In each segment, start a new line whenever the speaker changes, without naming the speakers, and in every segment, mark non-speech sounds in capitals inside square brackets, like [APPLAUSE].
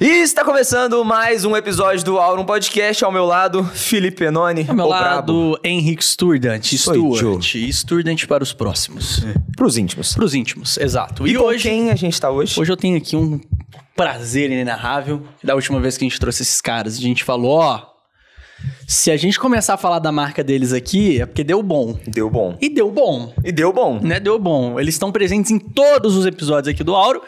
E está começando mais um episódio do Aurum Podcast. Ao meu lado, Felipe Penoni.
Ao meu lado, Henrique Sturdant. Stuart. Sturdant para os próximos.
Para os íntimos.
Para os íntimos, exato.
E, hoje, quem a gente está hoje?
Hoje eu tenho aqui um prazer inenarrável. Da última vez que a gente trouxe esses caras, a gente falou, ó... Se a gente começar a falar da marca deles aqui, é porque deu bom.
Deu bom.
E deu bom.
E deu bom.
Né? Deu bom. Eles estão presentes em todos os episódios aqui do Auro.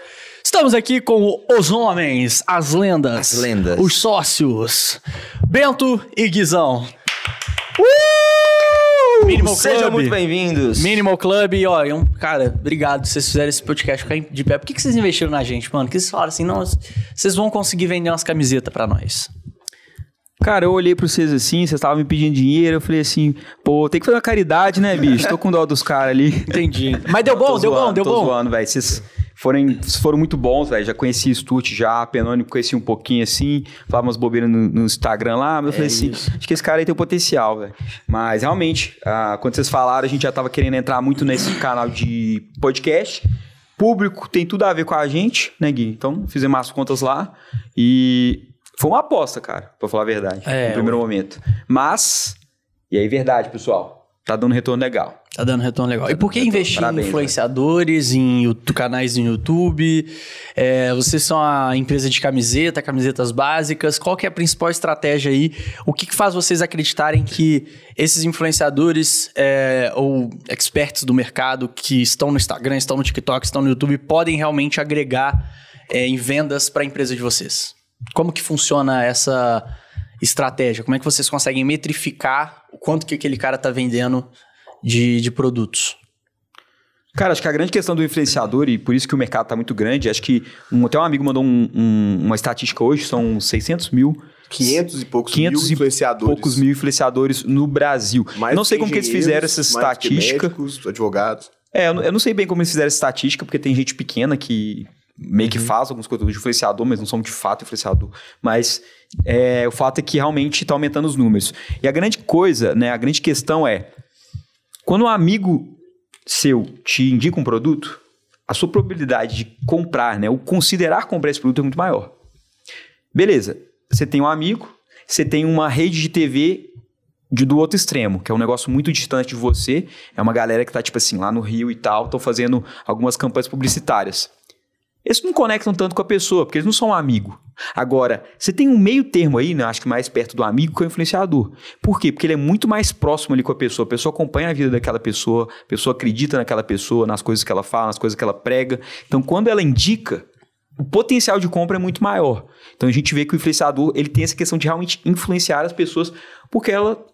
Estamos aqui com os homens, as lendas,
As lendas.
os sócios, Bento e Guizão.
Uh!
Minimal
Sejam
Club.
muito bem-vindos.
Minimal Club, e ó, é um, cara, obrigado por vocês fizeram esse podcast ficar de pé. Por que, que vocês investiram na gente, mano? Por que vocês falaram assim, não, vocês vão conseguir vender umas camisetas pra nós?
Cara, eu olhei pra vocês assim, vocês estavam me pedindo dinheiro, eu falei assim, pô, tem que fazer uma caridade, né, bicho? Tô com dó dos caras ali.
Entendi. [LAUGHS] Mas deu bom,
Tô
deu bom,
zoando,
deu
tô
bom.
zoando, velho. Vocês foram, foram muito bons, velho. Já conheci Sturt já, Penônimo conheci um pouquinho assim, falava umas bobeiras no, no Instagram lá, mas eu falei assim,
isso.
acho que esse cara aí tem um potencial, velho. Mas realmente, ah, quando vocês falaram, a gente já tava querendo entrar muito nesse canal de podcast. Público tem tudo a ver com a gente, né, Gui? Então, fizemos as contas lá e foi uma aposta, cara, pra falar a verdade,
É,
no primeiro momento. Mas, e aí, verdade, pessoal, tá dando retorno legal.
Tá dando retorno legal. E por que investir em influenciadores, em YouTube- canais no YouTube? É, vocês são a empresa de camiseta, camisetas básicas. Qual que é a principal estratégia aí? O que, que faz vocês acreditarem que esses influenciadores é, ou experts do mercado que estão no Instagram, estão no TikTok, estão no YouTube, podem realmente agregar é, em vendas para a empresa de vocês? Como que funciona essa estratégia? Como é que vocês conseguem metrificar o quanto que aquele cara tá vendendo de, de produtos?
Cara, acho que a grande questão do influenciador, e por isso que o mercado tá muito grande, acho que um, até um amigo mandou um- um- uma estatística hoje, são 600 mil,
500 e poucos
500
mil
e
influenciadores.
poucos mil influenciadores no Brasil.
Mais
não sei como que eles fizeram essa estatística.
médicos, advogados.
É, eu não, eu não sei bem como eles fizeram essa estatística, porque tem gente pequena que meio
Uhum.
que faz alguns conteúdos de influenciador, mas não são de fato influenciador. Mas é, o fato é que realmente está aumentando os números. E a grande coisa, né, a grande questão é, quando um amigo seu te indica um produto, a sua probabilidade de comprar, né, ou considerar comprar esse produto é muito maior. Beleza, você tem um amigo, você tem uma rede de TV de, do outro extremo, que é um negócio muito distante de você. É uma galera que tá, tipo assim, lá no Rio e tal, estão fazendo algumas campanhas publicitárias. Eles não conectam tanto com a pessoa, porque eles não são um amigo. Agora, você tem um meio termo aí, né? Acho que mais perto do amigo que é o influenciador. Por quê? Porque ele é muito mais próximo ali com a pessoa. A pessoa acompanha a vida daquela pessoa, a pessoa acredita naquela pessoa, nas coisas que ela fala, nas coisas que ela prega. Então, quando ela indica, o potencial de compra é muito maior. Então a gente vê que o influenciador ele tem essa questão de realmente influenciar as pessoas, porque ela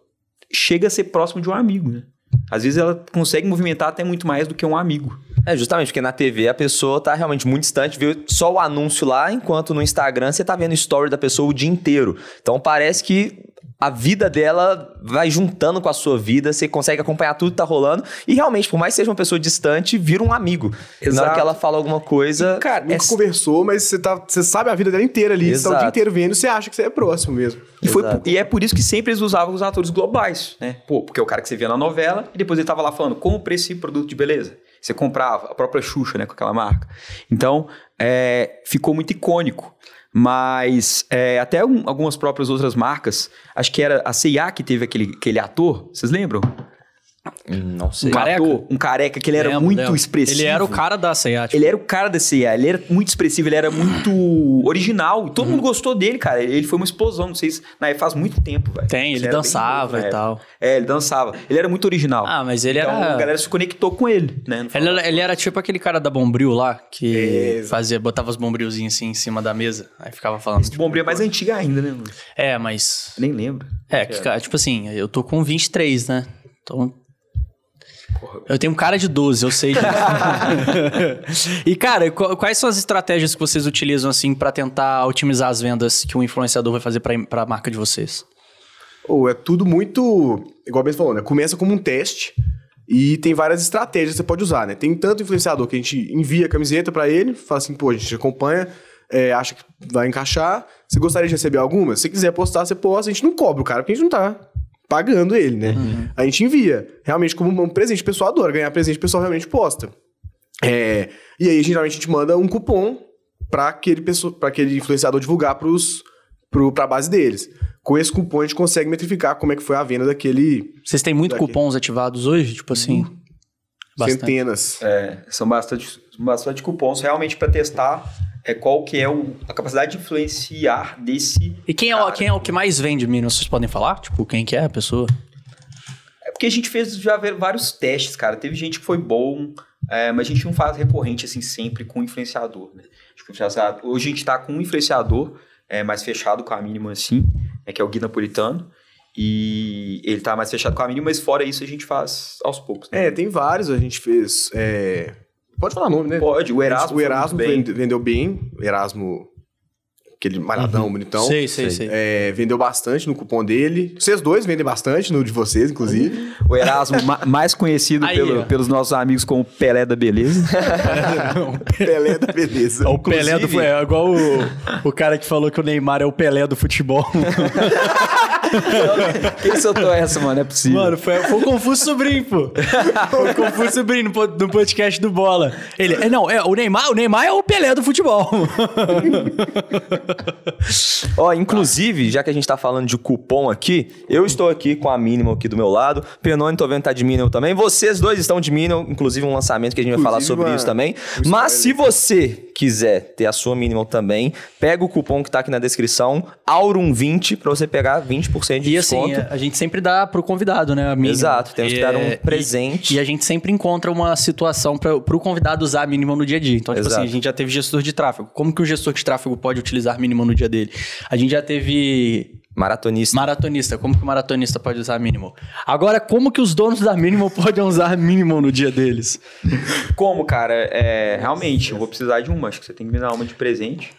chega a ser próximo de um amigo, né? Às vezes ela consegue movimentar até muito mais do que um amigo.
É, justamente, porque na TV a pessoa tá realmente muito distante, vê só o anúncio lá, enquanto no Instagram você tá vendo story da pessoa o dia inteiro. Então parece que a vida dela vai juntando com a sua vida, você consegue acompanhar tudo que tá rolando, e realmente, por mais que seja uma pessoa distante, vira um amigo. E Na hora
Exato.
que ela fala alguma coisa.
Cara, nunca
é-
conversou, mas você, tá, você sabe a vida dela inteira ali. Você tá o
Exato.
dia inteiro vendo, você acha que você é próximo mesmo.
E, foi
Exato.
por- e é por isso que sempre eles usavam os atores globais, né? Pô, porque é o cara que você via na novela e depois ele tava lá falando, compre esse produto de beleza. Você comprava, a própria Xuxa, né, com aquela marca. Então, é, ficou muito icônico. Mas é, até um- algumas próprias outras marcas, acho que era a C&A que teve aquele, aquele ator, vocês lembram?
Não sei.
Um
Careca?
ator, um careca, que ele era
Lembro,
muito
lembro.
expressivo.
Ele era o cara da CEA. tipo,
Ele era o cara da CIA, ele era muito expressivo, ele era muito [LAUGHS] original. E todo
Uhum.
mundo gostou dele, cara. Ele foi uma explosão, não sei se. Na faz muito tempo, velho.
Tem, ele
bem
dançava
novo
e tal.
É, ele dançava. Ele era muito original.
Ah, mas ele
então,
era-
a galera se conectou com ele, né?
Ele era, ele era tipo aquele cara da Bombril lá, que
É.
fazia, botava os bombrilzinhos assim em cima da mesa, aí ficava falando.
Esse Bombril é mais antigo ainda, né, mano?
É, mas.
Nem lembro.
É, que, cara, tipo assim, eu tô com 23, né? Então. Eu tenho um cara de 12, eu sei disso. [LAUGHS] e, cara, qu- quais são as estratégias que vocês utilizam, assim, pra tentar otimizar as vendas que um influenciador vai fazer pra, pra marca de vocês?
Ou é tudo muito. Igual bem falou, né? Começa como um teste e tem várias estratégias que você pode usar, né? Tem tanto influenciador que a gente envia a camiseta pra ele, fala assim, pô, a gente acompanha, é, acha que vai encaixar. Você gostaria de receber alguma? Se quiser postar, você posta. A gente não cobra o cara, porque a gente não tá pagando ele, né? A gente envia. Realmente, como um presente, o pessoal adora. Ganhar presente, o pessoal realmente posta. É, e aí, geralmente, a gente manda um cupom para aquele, pessoa- pra aquele influenciador divulgar pros, pro, pra base deles. Com esse cupom a gente consegue metrificar como é que foi a venda daquele
Vocês têm muito
Daqui.
cupons ativados hoje? Tipo assim. Bastante.
centenas.
É, são bastante, bastante cupons realmente para testar é, qual que é o, a capacidade de influenciar desse...
E quem é, o,
Cara.
quem é o que mais vende Minion? Vocês podem falar? Tipo, quem que é a pessoa?
É porque a gente fez já vários testes, cara. Teve gente que foi bom, é, mas a gente não faz recorrente assim sempre com influenciador, né? Hoje a gente tá com um influenciador é, mais fechado com a mínima assim, né, que é o Gui Napolitano. E ele tá mais fechado com a mínima, mas fora isso a gente faz aos poucos. Né?
É, tem vários, a gente fez. é, Pode falar nome, né?
Pode, o Erasmo.
O Erasmo
muito bem.
vende- vendeu bem. O Erasmo, aquele malhadão, bonitão.
sei, sei, sei.
É, vendeu bastante no cupom dele. Vocês dois vendem bastante, no de vocês, inclusive.
O Erasmo, ma- mais conhecido
Aí,
pelo- pelos nossos amigos como Pelé da Beleza. [LAUGHS]
Pelé da beleza.
É o Pelé do
Inclusive-
É igual o, o cara que falou que o Neymar é o Pelé do futebol. [LAUGHS]
Quem soltou essa, mano? É possível.
Mano, foi, foi o Confuso Sobrinho, pô. Foi [LAUGHS] o Confuso Sobrinho no, po- no podcast do Bola. Ele, é, não, é, o Neymar, o Neymar é o Pelé do futebol. [LAUGHS]
Ó, inclusive, já que a gente tá falando de cupom aqui, eu estou aqui com a Minimal aqui do meu lado. Penone, tô vendo que tá de Minimal também. Vocês dois estão de Minimal, inclusive um lançamento que a gente vai falar
Inclusive,
sobre
uma-
isso também. Mas se você quiser ter a sua Minimal também, pega o cupom que tá aqui na descrição, Aurum20, pra você pegar 20% de
E assim,
desconto.
a, a gente sempre dá pro convidado, né? A mínima.
Exato, temos que
E,
dar um
é,
presente.
E, e a gente sempre encontra uma situação para pro convidado usar a mínima no dia a dia. Então, tipo
Exato.
assim, a gente já teve gestor de tráfego. Como que o gestor de tráfego pode utilizar a mínima no dia dele? A gente já teve
Maratonista.
maratonista. Como que o maratonista pode usar a mínima? Agora, como que os donos da mínima [LAUGHS] podem usar a mínima no dia deles?
Como, cara? É, realmente, eu vou precisar de uma. Acho que você tem que me dar uma de presente.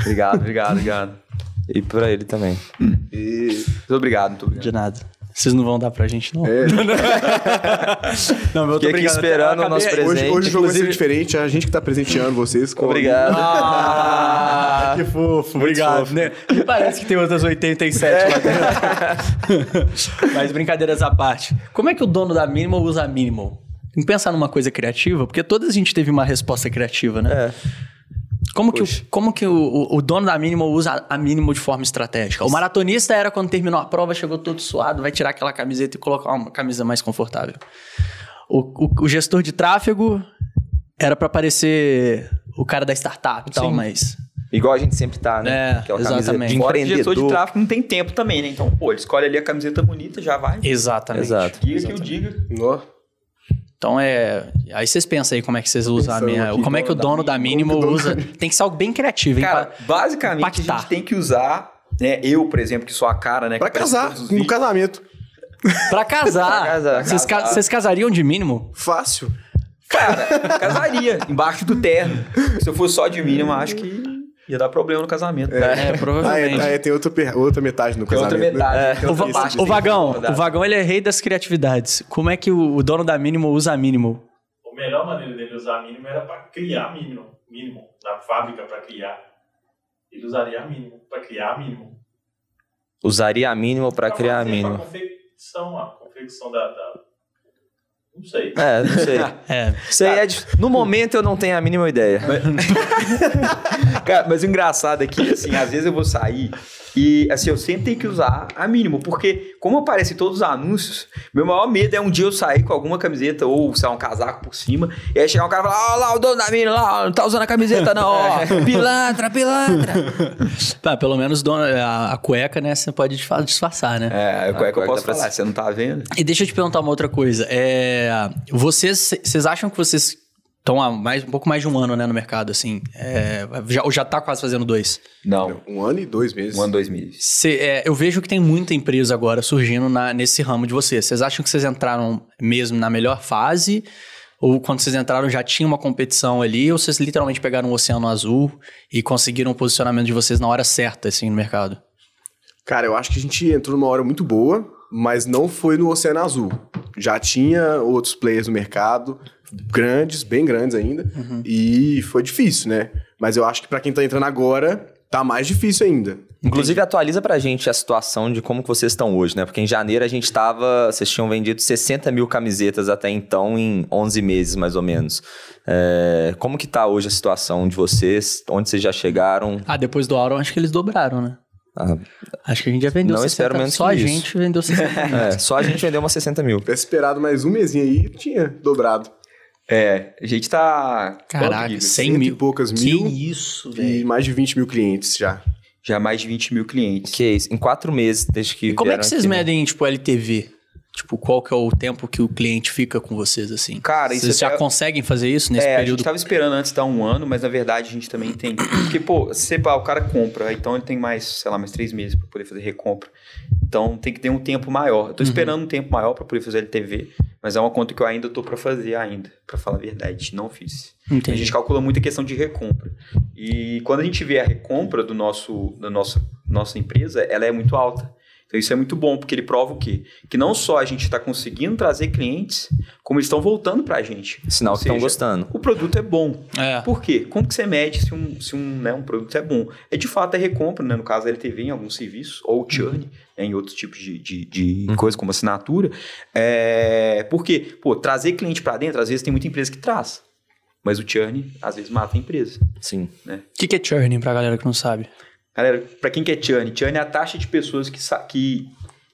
Obrigado, obrigado, obrigado.
E pra ele também.
Muito obrigado, muito obrigado.
De nada. Vocês não vão dar pra gente, não?
É. [LAUGHS]
não, meu,
Fiquei aqui esperando o nosso presente.
Hoje, hoje o jogo vai ser diferente, é a gente que tá presenteando vocês. Com
Obrigado.
Ah, [LAUGHS] que fofo, obrigado. Né? Me parece que tem outras 87 lá dentro. Mas brincadeiras à parte. Como é que o dono da Minimal usa a Minimal? Tem que pensar numa coisa criativa, porque toda a gente teve uma resposta criativa, né?
É.
Como que,
Poxa.
o, como que o, o- o dono da Minimal usa a Minimal de forma estratégica? O maratonista era quando terminou a prova, chegou todo suado, vai tirar aquela camiseta e colocar uma camisa mais confortável. O, o- o gestor de tráfego era pra parecer o cara da startup e tal,
Sim.
mas...
Igual a gente sempre tá, né?
É,
Aquela camiseta
exatamente.
Fora que
empreendedor.
gestor de tráfego não tem tempo também, né? Então, pô, ele escolhe ali a camiseta bonita, já vai.
Exatamente.
Exato.
Diga que eu diga.
Nó.
Então é. Aí vocês pensam aí como é que vocês usam a minha.
aqui,
Como é que o dono da Minimal
Como que o
usa. Tem que ser algo bem criativo, hein?
Cara,
pra-
basicamente a
impactar.
gente tem que usar, né? Eu, por exemplo, que sou a cara, né?
Pra casar, no
vídeos.
casamento.
Pra casar.
Pra casar.
Vocês, ca-
Casar.
vocês casariam de mínimo?
Fácil.
Cara, casaria embaixo do terno. Se eu fosse só de mínimo, acho que ia dar problema no casamento.
É,
Ah, é,
provavelmente.
aí tem outra, outra metade no
Tem outra
casamento. né?
metade.
O,
outra
va-
parte,
o
assim,
vagão, o vagão ele é rei das criatividades. Como é que o, o dono da Minimal usa a Minimal?
A melhor maneira dele usar mínimo era para criar mínimo, mínimo, da fábrica para criar. Ele usaria a mínimo para criar a mínimo.
Usaria a mínima pra criar a mínima.
Pra confecção, a confecção da, da- Não sei.
É, não sei. [LAUGHS]
É.
Isso aí é de- No momento eu não tenho a mínima ideia. [LAUGHS]
Cara, mas o engraçado é que, assim, às vezes eu vou sair e, assim, eu sempre tenho que usar a mínimo, porque como aparecem todos os anúncios, meu maior medo é um dia eu sair com alguma camiseta ou, sei lá, um casaco por cima, e aí chegar um cara e falar, ó lá, o dono da mínima lá, não tá usando a camiseta não, ó, [LAUGHS] pilantra, pilantra. [LAUGHS]
Tá, pelo menos dono- a, a cueca, né? Você pode disfa- disfarçar, né?
É, qual é que eu
Agora
posso
pra
falar? Você não tá vendo?
E deixa eu te perguntar uma outra coisa. É, vocês, vocês acham que vocês estão há mais, um pouco mais de um ano, né, no mercado, assim? É, já, ou já tá quase fazendo dois?
Não,
Um ano e dois meses.
um ano, dois meses.
Cê- é, eu vejo que tem muita empresa agora surgindo na- nesse ramo de vocês. Vocês acham que vocês entraram mesmo na melhor fase? Ou quando vocês entraram já tinha uma competição ali? Ou vocês literalmente pegaram o oceano azul e conseguiram o posicionamento de vocês na hora certa, assim, no mercado?
Cara, eu acho que a gente entrou numa hora muito boa, mas não foi no Oceano Azul. Já tinha outros players no mercado, grandes, bem grandes ainda, e foi difícil, né? Mas eu acho que pra quem tá entrando agora, Tá mais difícil ainda.
Inclusive, atualiza pra gente a situação de como que vocês estão hoje, né? Porque em janeiro a gente tava... Vocês tinham vendido 60 mil camisetas até então em 11 meses, mais ou menos. É, como que tá hoje a situação de vocês? Onde vocês já chegaram?
Ah, depois do Auron, acho que eles dobraram, né?
Ah,
Acho que a gente já vendeu
Não
60.
espero menos
Só a
isso.
gente vendeu 60 [LAUGHS] mil.
é, só a gente vendeu umas 60 mil.
Tivesse esperado mais um mesinho aí, tinha dobrado.
É, a gente tá.
Caraca,
Rodrigo,
100
cento e
mil.
poucas
Que
mil
isso,
E
velho.
mais de 20 mil clientes já.
Já mais de 20 mil clientes.
Que é isso? Em quatro meses, desde que
E como é que vocês
aqui, né?
medem, tipo, LTV? Tipo, qual que é o tempo que o cliente fica com vocês, assim?
Cara, isso
Vocês já
até-
conseguem fazer isso nesse
é, a
período?
gente tava esperando antes dar um ano, mas na verdade a gente também tem. Porque, pô, se pá, o cara compra, então ele tem mais, sei lá, mais três meses pra poder fazer recompra. Então tem que ter um tempo maior. Eu tô esperando um tempo maior pra poder fazer LTV, mas é uma conta que eu ainda tô pra fazer ainda, pra falar a verdade. Não fiz. A
Entendi.
gente calcula muito a questão de recompra. E quando a gente vê a recompra do nosso, da nossa, nossa empresa, ela é muito alta. Então isso é muito bom, porque ele prova o quê? Que não só a gente está conseguindo trazer clientes, como eles estão voltando para a gente.
Sinal
Ou
que estão gostando.
O produto é bom.
É.
Por quê? Como que você mede se um, se um, né, um produto é bom? É de fato a recompra, né? no caso a LTV em alguns serviços, ou o churn, né, em outros tipos de, de, de coisa como assinatura. É... Porque, pô, trazer cliente para dentro, às vezes tem muita empresa que traz. Mas o churn, às vezes, mata a empresa.
Sim.
O que, que é churning pra galera que não sabe?
Galera, para quem que é churn? Churn é a taxa de pessoas que, que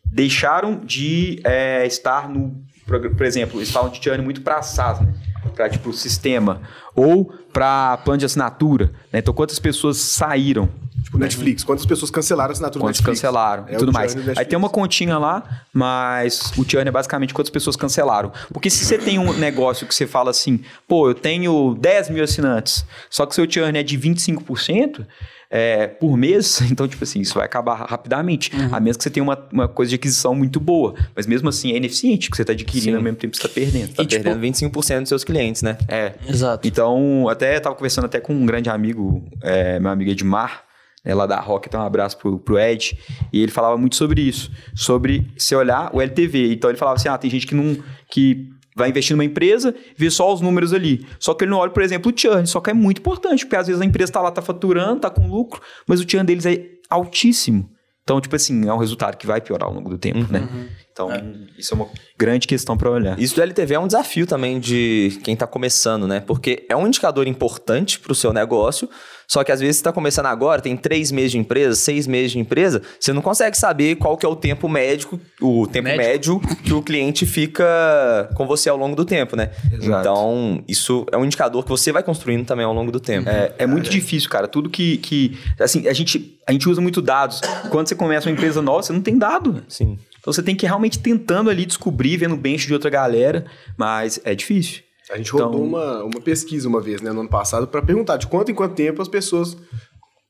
deixaram de é, estar no... Por exemplo, eles falam de churn muito para SaaS, né? Para, tipo, sistema. Ou para plano de assinatura, né? Então, quantas pessoas saíram
Tipo, Netflix. Quantas pessoas cancelaram a assinatura do
Quantos
Netflix?
cancelaram
É
e tudo mais. Aí tem uma continha lá, mas o churn é basicamente quantas pessoas cancelaram. Porque se você tem um negócio que você fala assim, pô, eu tenho 10 mil assinantes, só que seu churn é de 25%, é, por mês, [LAUGHS] então, tipo assim, isso vai acabar rapidamente. A menos que você tenha uma, uma coisa de aquisição muito boa. Mas mesmo assim, é ineficiente, que você está adquirindo
Sim.
ao mesmo tempo que você está perdendo.
Tá
E, tipo-
perdendo 25% dos seus clientes, né?
É.
Exato.
Então, até tava conversando até com um grande amigo, é, meu amigo Edmar, né, lá da Rock, então um abraço pro, pro Ed, e ele falava muito sobre isso, sobre se olhar o LTV. Então ele falava assim, ah, tem gente que não que vai investir numa empresa, vê só os números ali. Só que ele não olha, por exemplo, o churn, só que é muito importante, porque às vezes a empresa tá lá, tá faturando, tá com lucro, mas o churn deles é altíssimo. Então, tipo assim, é um resultado que vai piorar ao longo do tempo, né? Então, isso é uma grande questão para olhar.
Isso do LTV é um desafio também de quem tá começando, né? Porque é um indicador importante pro seu negócio, só que às vezes você tá começando agora, tem três meses de empresa, seis meses de empresa, você não consegue saber qual que é o tempo médico, o tempo
Médico.
médio que o cliente fica com você ao longo do tempo, né?
Exato.
Então, isso é um indicador que você vai construindo também ao longo do tempo.
É, é muito difícil, cara. Tudo que, que. Assim, a gente, a gente usa muito dados. Quando você começa uma empresa nova, você não tem dado.
Sim.
Então você tem que ir realmente tentando ali descobrir, vendo o bench de outra galera. Mas é difícil.
A gente rodou
Então-
uma, uma pesquisa uma vez, né, no ano passado, para perguntar de quanto em quanto tempo as pessoas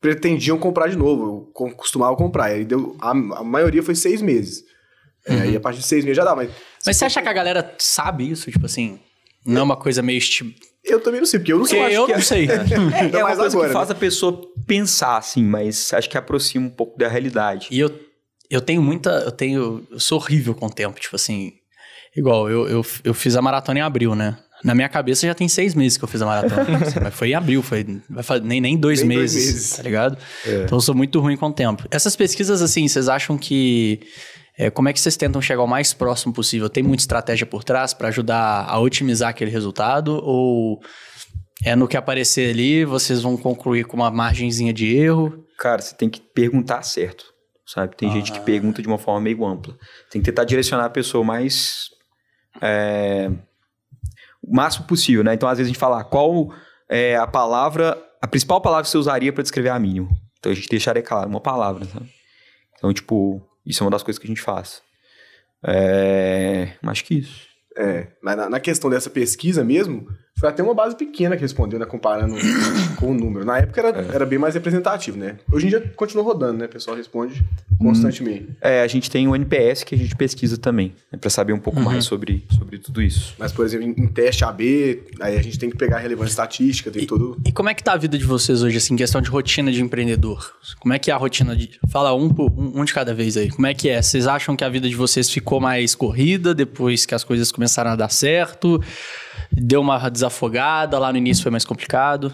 pretendiam comprar de novo, co- costumavam comprar. E deu, a, a maioria foi seis meses. É,
Uhum.
Aí a partir de seis meses já dá, mas.
Mas você acha que a galera sabe isso? Tipo assim, não é uma coisa meio... Esti...
Eu também não sei, porque eu não sei.
eu não sei.
É,
Ainda
é uma coisa
agora,
que faz
né?
a pessoa pensar, assim, mas acho que aproxima um pouco da realidade.
E eu, eu tenho muita. Eu tenho. Eu sou horrível com o tempo. Tipo assim. Igual, eu, eu, eu fiz a maratona em abril, né? Na minha cabeça já tem seis meses que eu fiz a maratona. [LAUGHS] Assim, mas foi em abril, foi nem, nem, dois,
Nem dois
meses,
meses.
tá ligado? Então eu sou muito ruim com o tempo. Essas pesquisas, assim, vocês acham que. É, como é que vocês tentam chegar o mais próximo possível? Tem muita estratégia por trás para ajudar a otimizar aquele resultado? Ou é no que aparecer ali, vocês vão concluir com uma margenzinha de erro?
Cara, você tem que perguntar certo, sabe? Tem gente que pergunta de uma forma meio ampla. Tem que tentar direcionar a pessoa o mais... é, o máximo possível, né? Então, às vezes a gente fala ah, qual é a palavra... A principal palavra que você usaria para descrever a mínimo. Então, a gente deixaria claro, uma palavra, sabe? Então, tipo, isso é uma das coisas que a gente faz. É... Acho que isso.
É, mas na, na questão dessa pesquisa mesmo, foi até uma base pequena que respondeu, né? Comparando [COUGHS] com o número. Na época era,
É.
era bem mais representativo, né? Hoje em dia continua rodando, né? O pessoal responde constantemente.
É, a gente tem o NPS que a gente pesquisa também, né, para saber um pouco mais sobre, sobre tudo isso.
Mas, por exemplo, em, em teste AB, aí a gente tem que pegar a relevância estatística, tem todo.
E como é que tá a vida de vocês hoje, assim, em questão de rotina de empreendedor? Como é que é a rotina de... Fala um, por- um, um de cada vez aí. Como é que é? Vocês acham que a vida de vocês ficou mais corrida depois que as coisas começaram a dar certo? Deu uma desafogada? Lá no início foi mais complicado?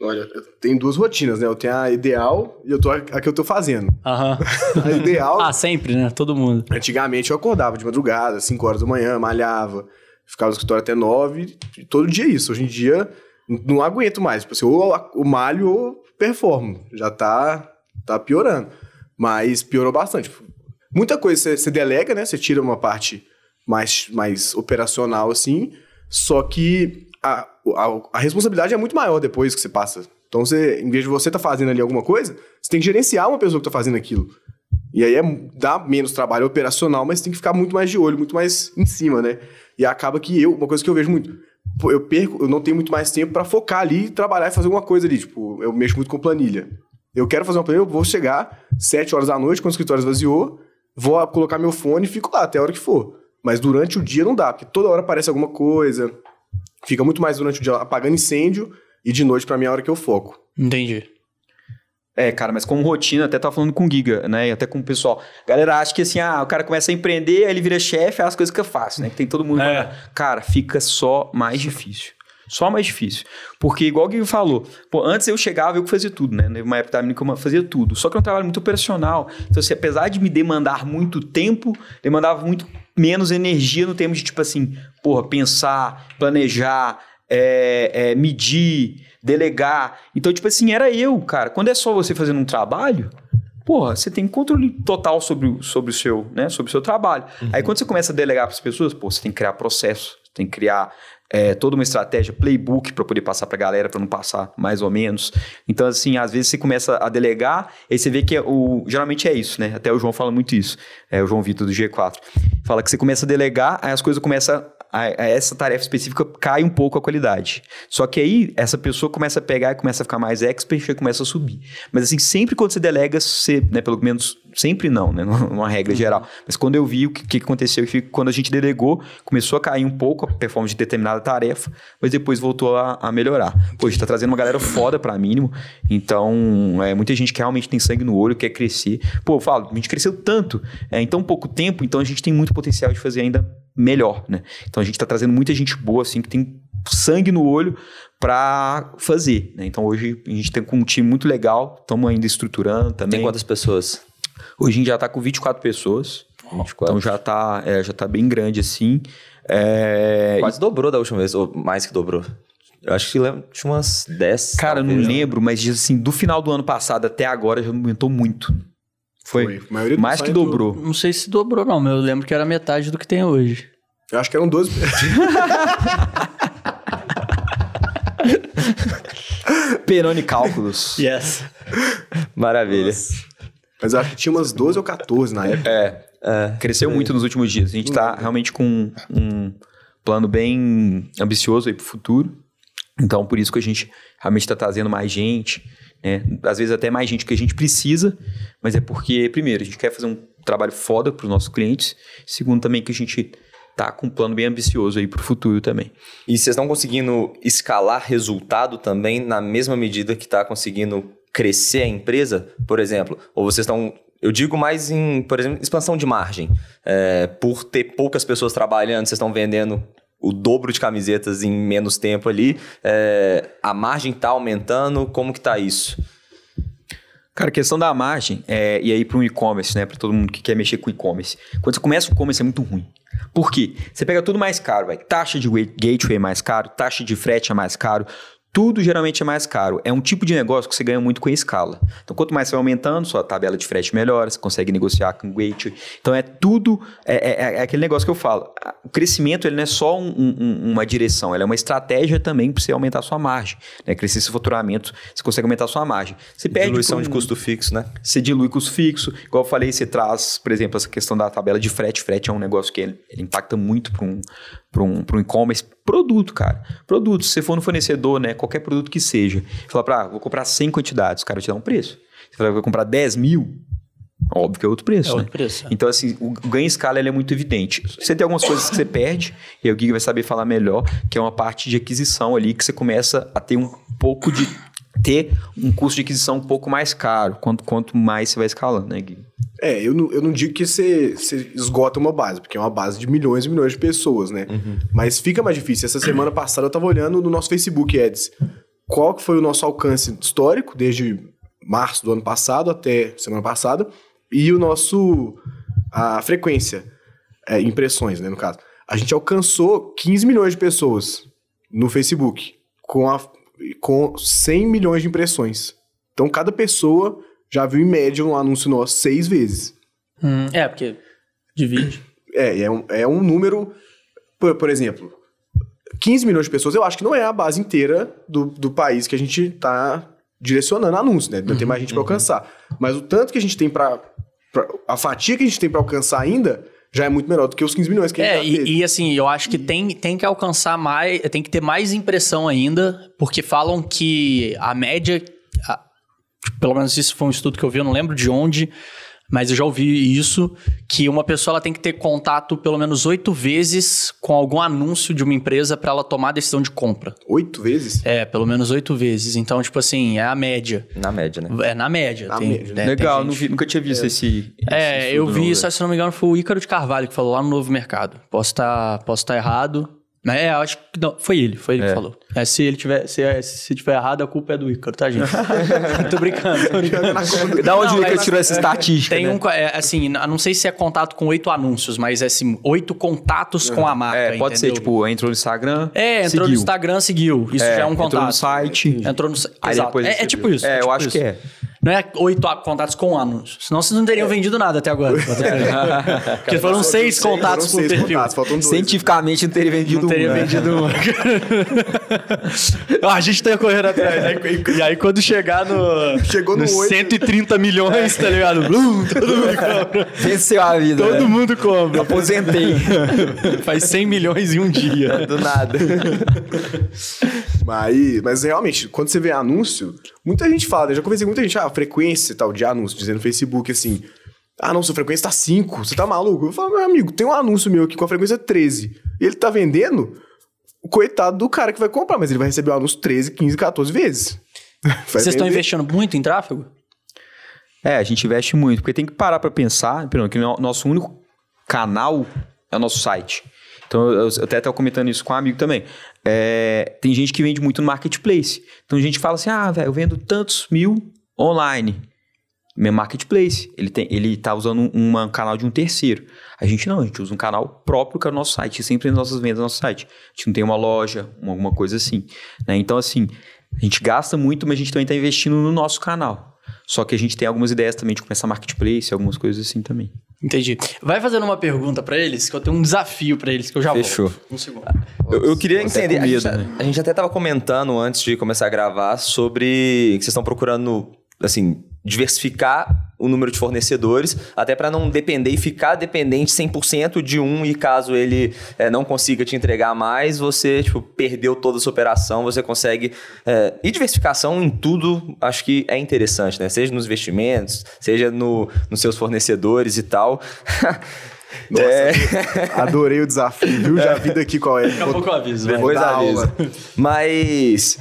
Olha, tenho duas rotinas, né? Eu tenho a ideal e eu tô a, a que eu tô fazendo.
Aham. [LAUGHS]
A ideal,
ah, sempre, né? Todo mundo.
antigamente eu acordava de madrugada, 5 horas da manhã, malhava, ficava no escritório até 9, e todo dia isso. Hoje em dia, não aguento mais. Tipo assim, ou o malho ou performo. Já tá, tá piorando. Mas piorou bastante. Muita coisa você, você delega, né? Você tira uma parte mais, mais operacional, assim. Só que a, a, a responsabilidade é muito maior depois que você passa. Então, você, em vez de você estar fazendo ali alguma coisa, você tem que gerenciar uma pessoa que está fazendo aquilo. E aí é, dá menos trabalho operacional, mas tem que ficar muito mais de olho, muito mais em cima, né? E acaba que eu, uma coisa que eu vejo muito, eu perco, eu não tenho muito mais tempo para focar ali, trabalhar e fazer alguma coisa ali. Tipo, eu mexo muito com planilha. Eu quero fazer uma planilha, eu vou chegar 7 horas da noite, quando o escritório esvaziou, vou colocar meu fone e fico lá até a hora que for. Mas durante o dia não dá, porque toda hora aparece alguma coisa. Fica muito mais durante o dia apagando incêndio e de noite pra mim é a hora que eu foco.
Entendi.
É, cara, mas como rotina, até tava falando com o Giga, né? E até com o pessoal. Galera acha que assim, ah, o cara começa a empreender, aí ele vira chefe, aí as coisas ficam fáceis, né? Que tem todo mundo.
É.
Cara, fica só mais difícil. Só mais difícil. Porque, igual o Giga falou, pô, antes eu chegava, eu que fazia tudo, né? Numa época da que eu fazia tudo. Só que é um trabalho muito operacional. Então, assim, apesar de me demandar muito tempo, demandava muito menos energia no termo de, tipo assim, porra, pensar, planejar, é, é, medir, delegar. Então, tipo assim, era eu, cara. Quando é só você fazendo um trabalho, porra, você tem controle total sobre, o- sobre o seu, né? Sobre o seu trabalho. Aí quando você começa a delegar para as pessoas, pô, você tem que criar processo, você tem que criar é, toda uma estratégia, playbook para poder passar para a galera, para não passar mais ou menos. Então, assim, às vezes você começa a delegar, aí você vê que é o, geralmente é isso, né? Até o João fala muito isso, é o João Vitor do G4. Fala que você começa a delegar, aí as coisas começam a, a essa tarefa específica cai um pouco a qualidade. Só que aí essa pessoa começa a pegar e começa a ficar mais expert e começa a subir. Mas assim, sempre quando você delega, você, né, pelo menos, sempre não, né, [LAUGHS] numa regra geral. Mas quando eu vi o que, que aconteceu, que quando a gente delegou, começou a cair um pouco a performance de determinada tarefa, mas depois voltou a, a melhorar. Pô, a gente tá trazendo uma galera foda pra mínimo, então é muita gente que realmente tem sangue no olho, quer crescer. Pô, eu falo, a gente cresceu tanto é, em tão pouco tempo, então a gente tem muito potencial de fazer ainda melhor, né? Então a gente tá trazendo muita gente boa, assim, que tem sangue no olho pra fazer, né? Então hoje a gente tem com um time muito legal, estamos ainda estruturando também.
Tem quantas pessoas?
Hoje a gente já tá com 24 pessoas.
24.
Então já tá, é, já tá bem grande assim. É,
Quase dobrou da última vez, ou mais que dobrou. Eu acho que lembro, tinha umas 10.
Cara, não lembro, mas assim, do final do ano passado até agora já aumentou muito. Foi.
Foi.
Mais que dobrou.
Não sei se dobrou, não, mas eu lembro que era metade do que tem hoje.
Eu acho que eram 12. [LAUGHS]
Peroni Cálculos.
Yes.
Maravilha.
Mas eu acho que tinha umas 12 ou 14 na época.
É.
É.
Cresceu muito nos últimos dias. A gente tá realmente com um, um plano bem ambicioso aí pro futuro. Então, por isso que a gente realmente tá trazendo mais gente, né? Às vezes até mais gente que a gente precisa, mas é porque, primeiro, a gente quer fazer um trabalho foda pros nossos clientes. Segundo, também que a gente tá com um plano bem ambicioso aí pro futuro também.
E vocês estão conseguindo escalar resultado também na mesma medida que está conseguindo crescer a empresa, por exemplo? Ou vocês estão. Eu digo mais em, por exemplo, expansão de margem. É, por ter poucas pessoas trabalhando, vocês estão vendendo o dobro de camisetas em menos tempo ali. É, a margem está aumentando. Como que tá isso?
Cara, a questão da margem, é, e aí para um e-commerce, né? Para todo mundo que quer mexer com e-commerce. Quando você começa o e-commerce é muito ruim. Por quê? Você pega tudo mais caro, vai. Taxa de wa- gateway é mais caro, taxa de frete é mais caro. Tudo geralmente é mais caro. É um tipo de negócio que você ganha muito com a escala. Então, quanto mais você vai aumentando, sua tabela de frete melhora, você consegue negociar com o gateway. Então, é tudo. É, é- é aquele negócio que eu falo. O crescimento ele não é só um- um- uma direção, ele é uma estratégia também para você aumentar a sua margem. Né? Crescer seu faturamento, você consegue aumentar a sua margem. Você perde
Diluição de custo fixo, né?
você dilui custo fixo. Igual eu falei, você traz, por exemplo, essa questão da tabela de frete. Frete é um negócio que ele, ele impacta muito para um, pra um, pra um e-commerce. Produto, cara. Produto. Se você for no fornecedor, né? Qualquer produto que seja. Falar pra, ah, vou comprar 100 quantidades. O cara te dá um preço. Você fala, vou comprar 10 mil. Óbvio que é outro preço,
É
né?
outro preço, é.
Então, assim, o ganho em escala ele é muito evidente. Você tem algumas coisas que você perde, e aí o Giga vai saber falar melhor, que é uma parte de aquisição ali, que você começa a ter um pouco de. Ter um custo de aquisição um pouco mais caro, quanto, quanto mais você vai escalando, né, Giga?
É, eu não, eu não digo que você, você esgota uma base, porque é uma base de milhões e milhões de pessoas, né? Mas fica mais difícil. Essa semana [CLEARS THROAT] passada eu tava olhando no nosso Facebook Ads. qual que foi o nosso alcance histórico, desde março do ano passado até semana passada, e o nosso. a frequência, é, impressões, né, no caso. A gente alcançou 15 milhões de pessoas no Facebook, com, a, com 100 milhões de impressões. Então, cada pessoa já viu em média um anúncio nosso seis vezes.
Hum, é, porque divide.
É, é um, é um número. Por, por exemplo, 15 milhões de pessoas, eu acho que não é a base inteira do, do país que a gente tá direcionando anúncio, né? Ainda tem mais gente para alcançar. Mas o tanto que a gente tem para A fatia que a gente tem para alcançar ainda já é muito menor do que os 15 milhões que a gente
É,
já teve.
e, e, assim, eu acho que tem, tem que alcançar mais, tem que ter mais impressão ainda, porque falam que a média, a- pelo menos isso foi um estudo que eu vi, eu não lembro de onde, mas eu já ouvi isso, que uma pessoa ela tem que ter contato pelo menos oito vezes com algum anúncio de uma empresa para ela tomar a decisão de compra.
Oito vezes?
É, pelo menos oito vezes. Então, tipo assim, é a média.
Na média, né?
É na média.
Na
tem,
média.
né,
Legal,
tem
não
gente-
vi- nunca tinha visto esse,
É,
esse
eu
estudo,
vi isso, se não me engano, foi o Ícaro de Carvalho que falou lá no Novo Mercado. Posso estar posso tá errado. É, eu acho que não, foi ele, foi ele que falou. É, se ele tiver, se, se tiver errado, a culpa é do Ícaro, tá, gente? [LAUGHS] tô brincando, tô brincando.
Da onde
Não,
o
mas-
tirou essa estatística,
Tem
né?
um, é, assim, eu não sei se é contato com oito anúncios, mas é assim, oito contatos com a marca,
É, pode ser,
entendeu?
tipo, entrou no Instagram,
É, entrou
seguiu.
no Instagram, seguiu. Isso
É,
já é um
entrou
contato.
no site.
Entrou no site.
Aí
Exato. É, é tipo isso.
É, eu
tipo
acho
isso.
que é.
Não é oito contatos com anúncios. Senão vocês não teriam vendido nada até agora. [LAUGHS] Porque foram seis contatos por
seis
perfil.
contatos, dois.
Cientificamente não teria vendido
Não teria
um, né?
vendido um. [LAUGHS] Ah, a gente tá correndo atrás. né? [LAUGHS] E aí, quando chegar no.
Chegou no
nos
oito.
130 milhões, tá ligado? Blum, todo mundo compra.
Venceu a vida,
Todo
né?
mundo compra.
Aposentei.
Faz 100 milhões em um dia.
Do nada.
Mas, mas realmente, quando você vê anúncio, muita gente fala, né? Eu já conversei com muita gente, ah, frequência e tal, de anúncio, dizendo no Facebook assim, ah, não, sua frequência tá 5, você tá maluco? Eu falo, meu amigo, tem um anúncio meu aqui com a frequência 13, e ele tá vendendo, o coitado do cara que vai comprar, mas ele vai receber o anúncio 13, 15, 14 vezes. [LAUGHS] Vai
Vocês estão investindo muito em tráfego?
É, a gente investe muito, porque tem que parar pra pensar, primeiro, que o nosso único canal é o nosso site. Então, eu, eu até estava comentando isso com um amigo também. É, tem gente que vende muito no marketplace. Então, a gente fala assim, ah, velho, eu vendo tantos mil online. Meu marketplace. Ele, tem, ele tá usando um, um canal de um terceiro. A gente não, a gente usa um canal próprio que é o nosso site. Sempre as nossas vendas no nosso site. A gente não tem uma loja, uma- alguma coisa assim. né? Então, assim, a gente gasta muito, mas a gente também está investindo no nosso canal. Só que a gente tem algumas ideias também de começar marketplace, algumas coisas assim também.
Entendi. Vai fazendo uma pergunta pra eles, que eu tenho um desafio pra eles, que eu já
Fechou.
volto. Um segundo.
Eu, eu queria entender. a, gente,
medo, né?
a gente até tava comentando antes de começar a gravar sobre que vocês estão procurando, assim, diversificar o número de fornecedores, até para não depender e ficar dependente 100% de um e caso ele eh, não consiga te entregar mais, você tipo, perdeu toda a sua operação, você consegue... eh, e diversificação em tudo, acho que é interessante, né? Seja nos investimentos, seja no, nos seus fornecedores e tal. [LAUGHS]
Nossa,
É.
adorei o desafio, viu? Já vi daqui qual é.
Daqui a pouco eu aviso.
Depois avisa.
aula.
Mas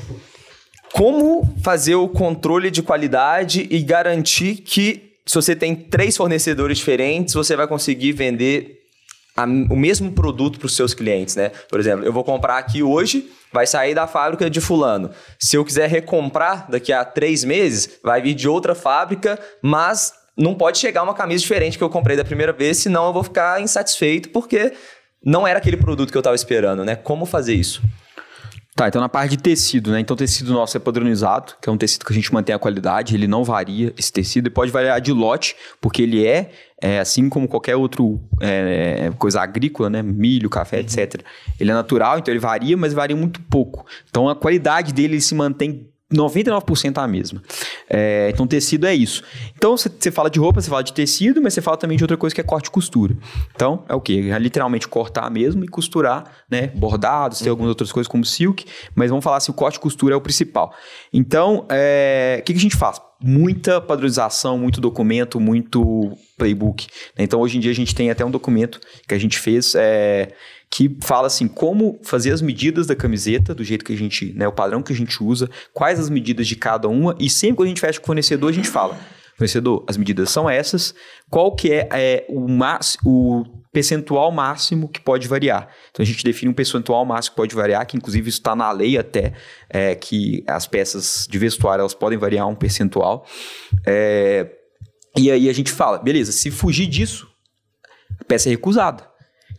como fazer o controle de qualidade e garantir que se você tem três fornecedores diferentes, você vai conseguir vender a- o mesmo produto para os seus clientes, né? Por exemplo, eu vou comprar aqui hoje, vai sair da fábrica de fulano. Se eu quiser recomprar daqui a três meses, vai vir de outra fábrica, mas não pode chegar uma camisa diferente que eu comprei da primeira vez, senão eu vou ficar insatisfeito porque não era aquele produto que eu estava esperando, né? Como fazer isso?
Tá, então na parte de tecido, né? Então o tecido nosso é padronizado, que é um tecido que a gente mantém a qualidade, ele não varia esse tecido, ele pode variar de lote, porque ele é, é, assim como qualquer outro é, coisa agrícola, né? Milho, café, etc. Ele é natural, então ele varia, mas varia muito pouco. Então a qualidade dele ele se mantém 99% a mesma. É, então, tecido é isso. Então, você- fala de roupa, você fala de tecido, mas você fala também de outra coisa que é corte e costura. Então, é o quê? É literalmente cortar mesmo e costurar, né? Bordados, tem algumas outras coisas como silk, mas vamos falar assim, o corte e costura é o principal. Então, é, o que, que a gente faz? Muita padronização, muito documento, muito playbook. né? Então, hoje em dia, a gente tem até um documento que a gente fez é, que fala assim, como fazer as medidas da camiseta, do jeito que a gente, né, o padrão que a gente usa, quais as medidas de cada uma, e sempre quando a gente fecha com o fornecedor, a gente fala, fornecedor, as medidas são essas, qual que é, é o, o percentual máximo que pode variar. Então a gente define um percentual máximo que pode variar, que inclusive está na lei até, é, que as peças de vestuário elas podem variar um percentual. É, e aí a gente fala, beleza, se fugir disso, a peça é recusada.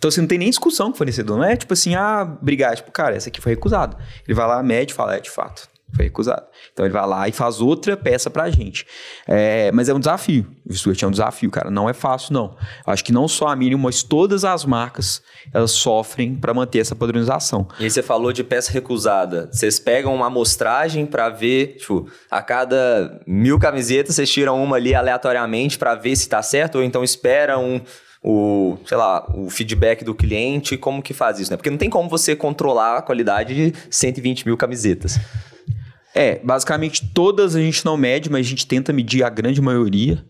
Então você não tem nem discussão com o fornecedor. Não é tipo assim, ah, brigar. Tipo, cara, essa aqui foi recusada. Ele vai lá, mede e fala, é de fato, foi recusado. Então ele vai lá e faz outra peça pra gente. É, mas é um desafio. O Stuart é um desafio, cara. Não é fácil, não. Acho que não só a Mínimo, mas todas as marcas, elas sofrem para manter essa padronização.
E aí você falou de peça recusada. Vocês pegam uma amostragem para ver, tipo, a cada mil camisetas, vocês tiram uma ali aleatoriamente para ver se tá certo, ou então esperam um o, sei lá, o feedback do cliente, como que faz isso, né? Porque não tem como você controlar a qualidade de 120 mil camisetas.
É, basicamente todas a gente não mede, mas a gente tenta medir a grande maioria.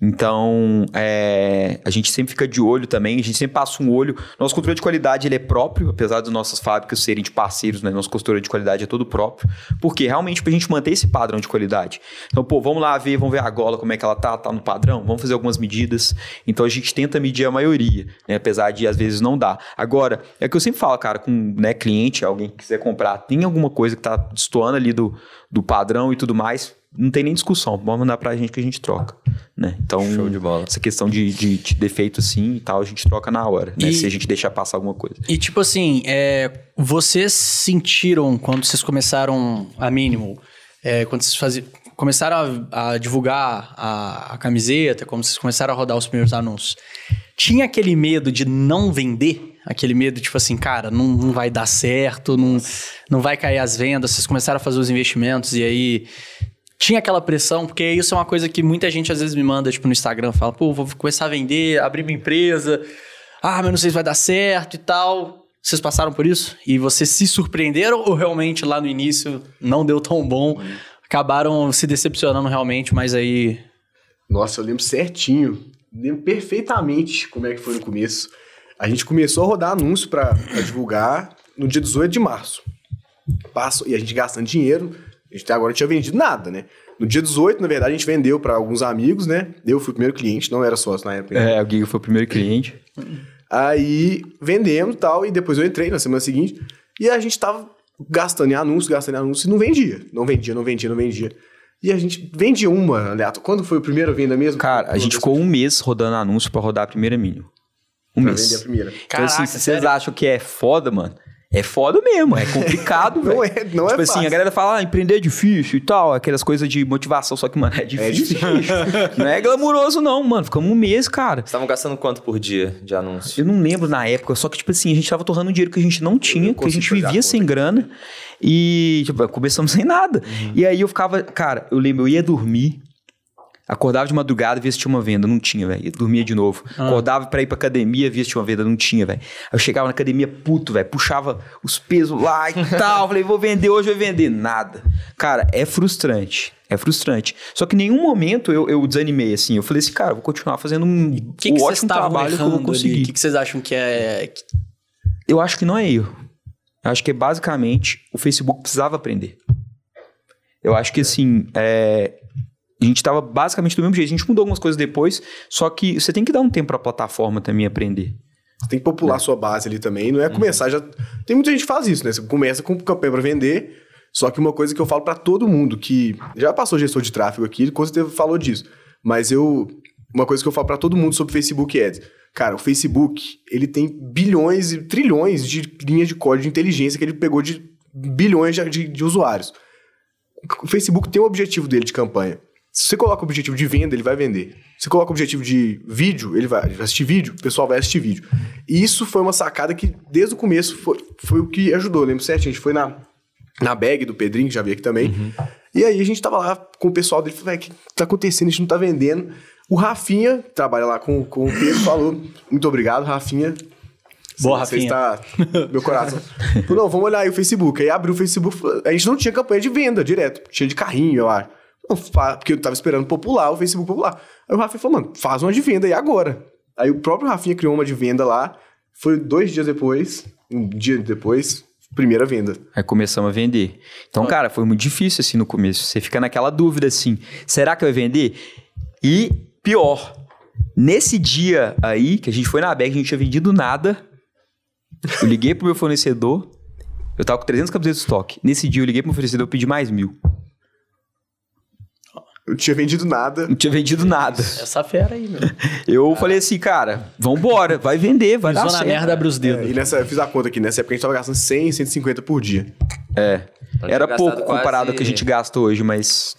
Então, é, a gente sempre fica de olho também, a gente sempre passa um olho. Nosso controle de qualidade ele é próprio, apesar das nossas fábricas serem de parceiros, né? Nosso controle de qualidade é todo próprio, porque realmente para a gente manter esse padrão de qualidade. Então, pô, vamos lá ver, vamos ver a gola, como é que ela tá, tá no padrão, vamos fazer algumas medidas. Então, a gente tenta medir a maioria, né? apesar de às vezes não dar. Agora, é o que eu sempre falo, cara, com né, cliente, alguém que quiser comprar, tem alguma coisa que tá destoando ali do, do padrão e tudo mais, não tem nem discussão. Pode mandar pra gente que a gente troca. Né? Então,
Show de bola.
essa questão de, de, de defeito assim e tal, a gente troca na hora, né?
E-
Se a gente deixar passar alguma coisa.
E tipo assim, é, vocês sentiram quando vocês começaram a Minimal, é, quando vocês faziam, começaram a, a divulgar a, a camiseta, quando vocês começaram a rodar os primeiros anúncios, tinha aquele medo de não vender? Aquele medo, tipo assim, cara, não, não vai dar certo, não, não vai cair as vendas, vocês começaram a fazer os investimentos e aí tinha aquela pressão, porque isso é uma coisa que muita gente às vezes me manda, tipo, no Instagram, fala, pô, vou começar a vender, abrir minha empresa, ah, mas não sei se vai dar certo e tal. Vocês passaram por isso? E vocês se surpreenderam ou realmente lá no início não deu tão bom? Acabaram se decepcionando realmente, mas aí.
Nossa, eu lembro certinho. Lembro perfeitamente como é que foi no começo. A gente começou a rodar anúncio pra divulgar no dia 18 de março. Passo, e a gente gastando dinheiro. A gente até agora não tinha vendido nada, né? No dia 18, na verdade, a gente vendeu pra alguns amigos, né? Eu fui o primeiro cliente, não era sócio na época.
É, o Giga foi o primeiro cliente.
Aí vendemos e tal, e depois eu entrei na semana seguinte, e a gente tava gastando em anúncio, gastando em anúncio, e não vendia. Não vendia, não vendia, não vendia. E a gente vendia uma, Aleato. Quando foi a primeira venda mesmo?
Cara, a gente ficou um mês rodando anúncio pra rodar a primeira mínimo. Um
pra
mês.
vender a primeira.
Então, assim,
Caraca,
se vocês acham que é foda, mano, é foda mesmo, é complicado, [LAUGHS] velho.
Não é, não é
Tipo assim,
fácil.
a galera fala, ah, empreender é difícil e tal, aquelas coisas de motivação, só que, mano, é difícil. [LAUGHS] não é glamuroso, não, mano. Ficamos um mês, cara.
Vocês estavam gastando quanto por dia de anúncio?
Eu não lembro na época, só que, tipo assim, a gente tava torrando um dinheiro que a gente não tinha, que a gente vivia sem grana. E, tipo, começamos sem nada.
Uhum.
E aí eu ficava, cara, eu lembro, eu ia dormir, acordava de madrugada, via se tinha uma venda, não tinha, velho. Ia Dormia de novo.
Ah.
Acordava pra ir pra academia, via se tinha uma venda, não tinha, velho. Aí eu chegava na academia puto, velho, puxava os pesos lá e [LAUGHS] tal. Falei, vou vender hoje, vou vender. Nada. Cara, é frustrante. É frustrante. Só que em nenhum momento eu, eu desanimei, assim. Eu falei assim, cara, vou continuar fazendo um
O que, que vocês
ótimo trabalho que eu vou conseguir.
O que, que vocês acham que é.
Eu acho que não é erro. Eu acho que é basicamente o Facebook precisava aprender. Eu acho que assim, é, a gente estava basicamente do mesmo jeito. A gente mudou algumas coisas depois, só que você tem que dar um tempo para a plataforma também aprender.
Você tem que popular a sua base ali também. Não é começar já. Tem muita gente que faz isso, né? Você começa com campanha pra vender. Só que uma coisa que eu falo pra todo mundo, que já passou gestor de tráfego aqui, com certeza falou disso. Mas eu. Uma coisa que eu falo pra todo mundo sobre Facebook Ads. Cara, o Facebook, ele tem bilhões e trilhões de linhas de código de inteligência que ele pegou de bilhões de, de- de usuários. O Facebook tem o objetivo dele de campanha. Se você coloca o objetivo de venda, ele vai vender. Se você coloca o objetivo de vídeo, ele vai assistir vídeo, o pessoal vai assistir vídeo. E isso foi uma sacada que, desde o começo, foi, foi o que ajudou. Eu lembro certo? A gente foi na, na bag do Pedrinho, que já veio aqui também. E aí a gente tava lá com o pessoal dele, falou, o que tá acontecendo? A gente não tá vendendo. O Rafinha, trabalha lá com, com o Pedro, falou, muito obrigado, Rafinha.
Boa,
Você
Rafinha.
está meu coração. Falou, não, vamos olhar aí o Facebook. Aí abriu o Facebook, a gente não tinha campanha de venda direto, tinha de carrinho, eu acho. Porque eu tava esperando popular, o Facebook popular. Aí o Rafinha falou, mano, faz uma de venda aí agora. Aí o próprio Rafinha criou uma de venda lá, foi dois dias depois, um dia depois, primeira venda.
Aí começamos a vender. Então, cara, foi muito difícil assim no começo. Você fica naquela dúvida assim: será que vai vender? E pior, Nesse dia aí, que a gente foi na bag, a gente não tinha vendido nada. Eu liguei pro meu fornecedor. Eu tava com 300 camisetas de estoque. Nesse dia eu liguei pro meu fornecedor e pedi mais mil.
Eu não tinha vendido nada.
Não tinha vendido nada. [LAUGHS]
Essa fera aí, meu.
Eu falei assim, cara, vambora, vai vender, vai dar
Pisou na
certo.
merda, abre os
É,
dedos.
e nessa, eu fiz a conta aqui, nessa época a gente tava gastando 100, 150 por dia.
É.
Então,
Era pouco
gastado quase
comparado ao que a gente gasta hoje, mas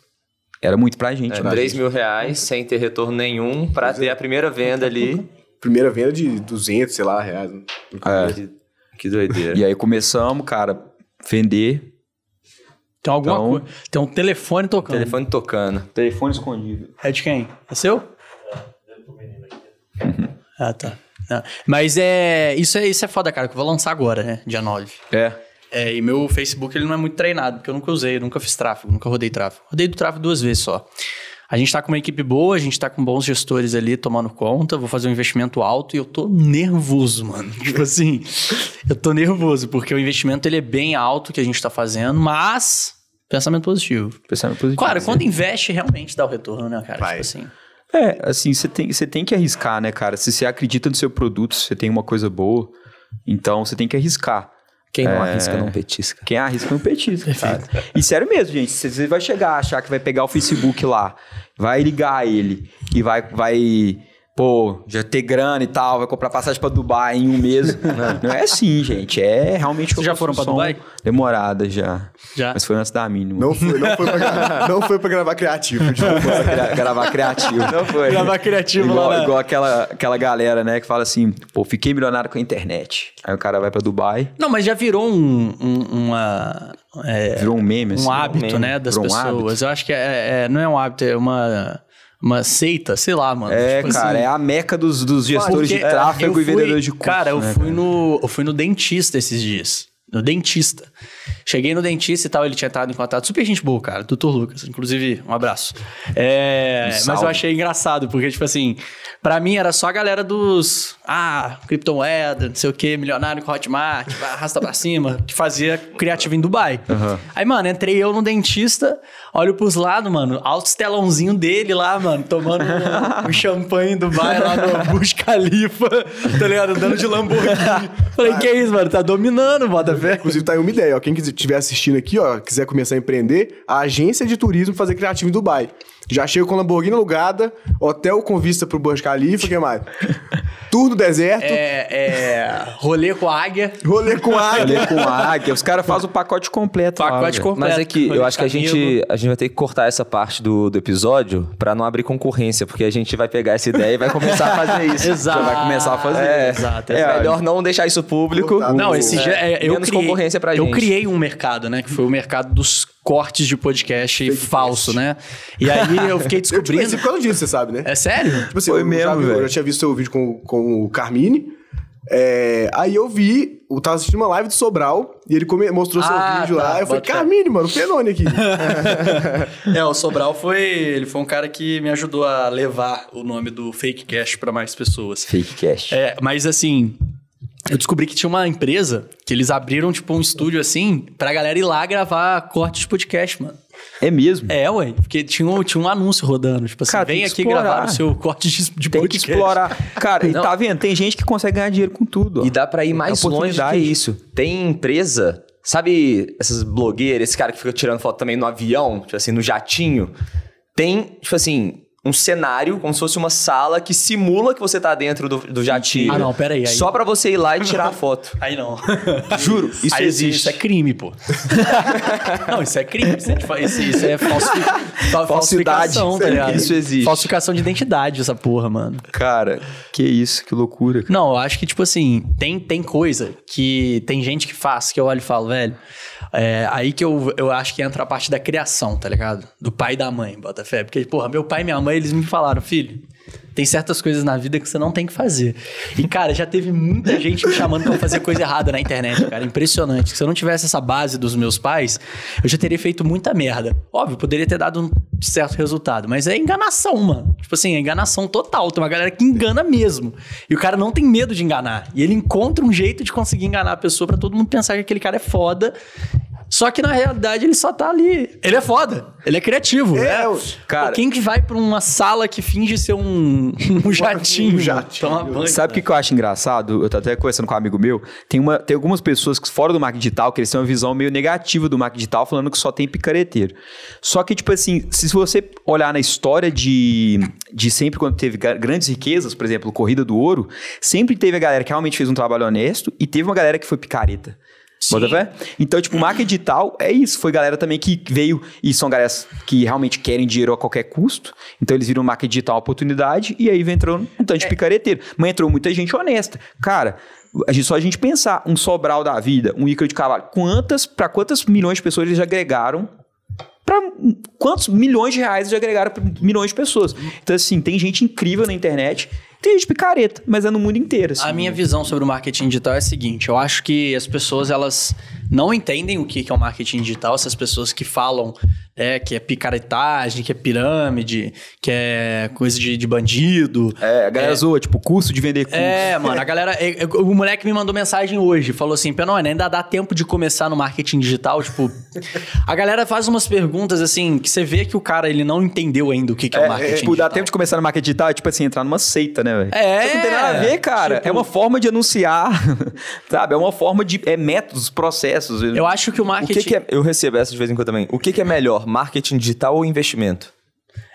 era muito pra gente.
É,
né?
3 mil reais sem ter retorno nenhum pra ter a primeira venda ali.
Primeira venda de 200, sei lá, reais. né?
É.
Que, que doideira.
E aí começamos, cara, vender.
Tem alguma
Então-
coisa. Tem um telefone tocando.
Telefone tocando.
Telefone escondido.
É de quem? É seu? [LAUGHS] Ah, tá. Ah, Mas é. Isso, é. isso é foda, cara, que eu vou lançar agora, né? Dia 9.
É.
É, e meu Facebook ele não é muito treinado, porque eu nunca usei, eu nunca fiz tráfego, nunca rodei tráfego. Rodei do tráfego duas vezes só. A gente tá com uma equipe boa, a gente tá com bons gestores ali tomando conta, vou fazer um investimento alto e eu tô nervoso, mano. [LAUGHS] Tipo assim, eu tô nervoso, porque o investimento ele é bem alto que a gente tá fazendo, mas pensamento positivo.
Pensamento positivo.
Claro, quando investe realmente dá o retorno, né, cara?
Vai.
Tipo assim.
É, assim, você tem, você tem que arriscar, né, cara? Se você acredita no seu produto, se você tem uma coisa boa, então você tem que arriscar.
Quem não
É.
arrisca não petisca.
Quem arrisca não petisca, cara. E sério mesmo, gente. Você vai chegar, achar que vai pegar o Facebook lá, vai ligar ele e vai, vai pô, já ter grana e tal, vai comprar passagem pra Dubai em um mês. [LAUGHS] não é assim, gente. É realmente
Vocês já foram pra
construção
Dubai?
Demorada já.
Já.
Mas foi antes da mínima.
Não foi, não foi, pra, gra- [LAUGHS] não foi pra gravar criativo. [LAUGHS]
gravar criativo. Não foi.
Gravar criativo
igual,
lá
igual aquela, aquela galera, né, que fala assim, pô, fiquei milionário com a internet. Aí o cara vai pra Dubai,
Não, mas já virou um, um- uma. é,
virou um meme, assim.
um hábito,
meme.
né, das
Virou um
pessoas. Eu acho que é, é- não é um hábito, é uma, uma seita, sei lá, mano.
É,
Tipo
cara,
assim,
é a meca dos, dos gestores de
é,
tráfego
eu
e
fui-
vendedores de curso.
Cara, eu
né,
fui no eu fui no dentista esses dias. No dentista. Cheguei no dentista e tal, ele tinha entrado em contato. Super gente boa, cara. Doutor Lucas. Inclusive, um abraço. É, mas eu achei engraçado, porque, tipo assim, pra mim era só a galera dos. Ah, criptomoeda, não sei o que, milionário com Hotmart, arrasta pra cima, que fazia criativo em Dubai. Aí, mano, entrei eu no dentista, olho pros lados, mano, alto telãozinho dele lá, mano, tomando um, um champanhe em Dubai lá no [LAUGHS] Burj Khalifa, tá ligado? Andando de Lamborghini. [LAUGHS] Falei, que isso, mano? Tá dominando, bota fé.
Inclusive, tá aí uma ideia, ó. Quem estiver assistindo aqui, ó, quiser começar a empreender, a agência de turismo fazer criativo em Dubai. Já chega com Lamborghini alugada, hotel com vista pro Burj Khalifa, o que mais? [LAUGHS] Tour do deserto,
É, é, rolê com a [LAUGHS] águia.
rolê com águia.
Falei com a águia, os caras fazem o pacote completo lá,
Pacote completo.
Mas é que
rolê
eu acho que a gente, a gente vai ter que cortar essa parte do, do episódio pra não abrir concorrência, porque a gente vai pegar essa ideia e vai começar a fazer isso. [LAUGHS]
Exato.
Já vai começar a fazer.
É,
Exato,
é
exato.
melhor não deixar isso público.
Não, esse
É,
já é, eu
menos
criei,
concorrência pra
Eu
gente.
criei um mercado, né? Que foi o mercado dos cortes de podcast falso, né? E aí eu fiquei [LAUGHS]
Eu
descobrindo.
por causa disso, você sabe, né?
É sério?
Tipo assim,
Foi
eu,
mesmo,
eu já tinha visto seu vídeo com, com o Carmine. É, aí eu vi, eu tava assistindo uma live do Sobral e ele come- mostrou seu
Ah,
vídeo
tá,
lá. Eu falei. Carmine, mano, Fenônio aqui. [LAUGHS]
É, o Sobral foi. Ele foi um cara que me ajudou a levar o nome do Fake Cash pra mais pessoas.
Fake cash.
É, mas assim, eu descobri que tinha uma empresa que eles abriram, tipo, um estúdio assim, pra galera ir lá gravar corte de podcast, mano.
É mesmo.
É, ué, porque tinha um, tinha um anúncio rodando, tipo assim,
Cara, tem
vem
que
aqui
explorar.
gravar o seu corte de, de
Tem que
podcast.
explorar. Cara, e
Não.
tá vendo? Tem gente que consegue ganhar dinheiro com tudo. ó.
E dá pra ir mais
É
longe do que
oportunidade.
isso. Tem empresa, sabe essas blogueiras, esse cara que fica tirando foto também no avião, tipo assim, no jatinho? Tem, tipo assim, um cenário, como se fosse uma sala que simula que você tá dentro do, do jatinho.
Ah, não, pera aí, aí-
Só pra você ir lá e tirar a foto.
Aí não. [LAUGHS]
Juro, isso
Aí, assim,
existe.
Isso é crime, pô. [LAUGHS] não, isso é crime. Isso é, isso, isso é falsi... fa-
Falsidade.
falsificação, tá ligado?
Isso existe.
Falsificação de identidade, essa porra, mano.
Cara, que isso, que loucura. cara.
Não, eu acho que, tipo assim, tem, tem coisa que tem gente que faz que eu olho e falo, velho. É, aí que eu, eu acho que entra a parte da criação, tá ligado? Do pai e da mãe, bota fé. Porque, porra, meu pai e minha mãe, eles me falaram, filho, tem certas coisas na vida que você não tem que fazer. E, cara, já teve muita gente me chamando pra fazer coisa errada na internet, cara. Impressionante. Se eu não tivesse essa base dos meus pais, eu já teria feito muita merda. Óbvio, poderia ter dado um certo resultado, mas é enganação, mano. Tipo assim, é enganação total. Tem uma galera que engana mesmo. E o cara não tem medo de enganar. E ele encontra um jeito de conseguir enganar a pessoa pra todo mundo pensar que aquele cara é foda. Só que na realidade ele só tá ali. Ele é foda. Ele é criativo.
É,
É,
o-
cara-
Quem que vai pra uma sala que finge ser um, [LAUGHS] um jatinho?
Um jatinho.
Banho,
Sabe o que, que eu acho engraçado? Eu tô até conversando com um amigo meu. Tem, uma, tem algumas pessoas que, fora do marketing digital que eles têm uma visão meio negativa do marketing digital, falando que só tem picareteiro. Só que, tipo assim, se você olhar na história de, de sempre quando teve grandes riquezas, por exemplo, Corrida do Ouro, sempre teve a galera que realmente fez um trabalho honesto e teve uma galera que foi picareta. Bota fé? Então, tipo, marketing digital é isso. Foi galera também que veio, e são galera que realmente querem dinheiro a qualquer custo. Então, eles viram marketing digital uma oportunidade, e aí vem entrando um tanto de picareteiro. Mas entrou muita gente honesta. Cara, a gente, só a gente pensar, um Sobral da vida, um Ícaro de Cavalo, quantas, para quantas milhões de pessoas eles agregaram para quantos milhões de reais eles já agregaram para milhões de pessoas. Então, assim, tem gente incrível na internet, tem gente picareta, mas é no mundo inteiro. assim.
A minha visão sobre o marketing digital é a seguinte: eu acho que as pessoas elas não entendem o que que é o marketing digital, essas pessoas que falam é, que é picaretagem, que é pirâmide, que é coisa de, de bandido.
É, a galera zoa, tipo, custo de vender curso.
É, mano, a galera. é, é, O moleque me mandou mensagem hoje, falou assim: Penone, ainda dá tempo de começar no marketing digital? Tipo, a galera faz umas perguntas assim que você vê que o cara ele não entendeu ainda o que, que é, o marketing
tipo,
digital.
dá tempo de começar no marketing digital, é tipo assim, entrar numa seita, né, velho?
É,
que não tem nada a ver, cara.
tipo-
É uma forma de anunciar, [LAUGHS] sabe? É uma forma de... É métodos, processos.
Eu acho que o
O
marketing.
que, que é. Eu recebo essa de vez em quando também. O que, que é melhor, marketing digital ou investimento?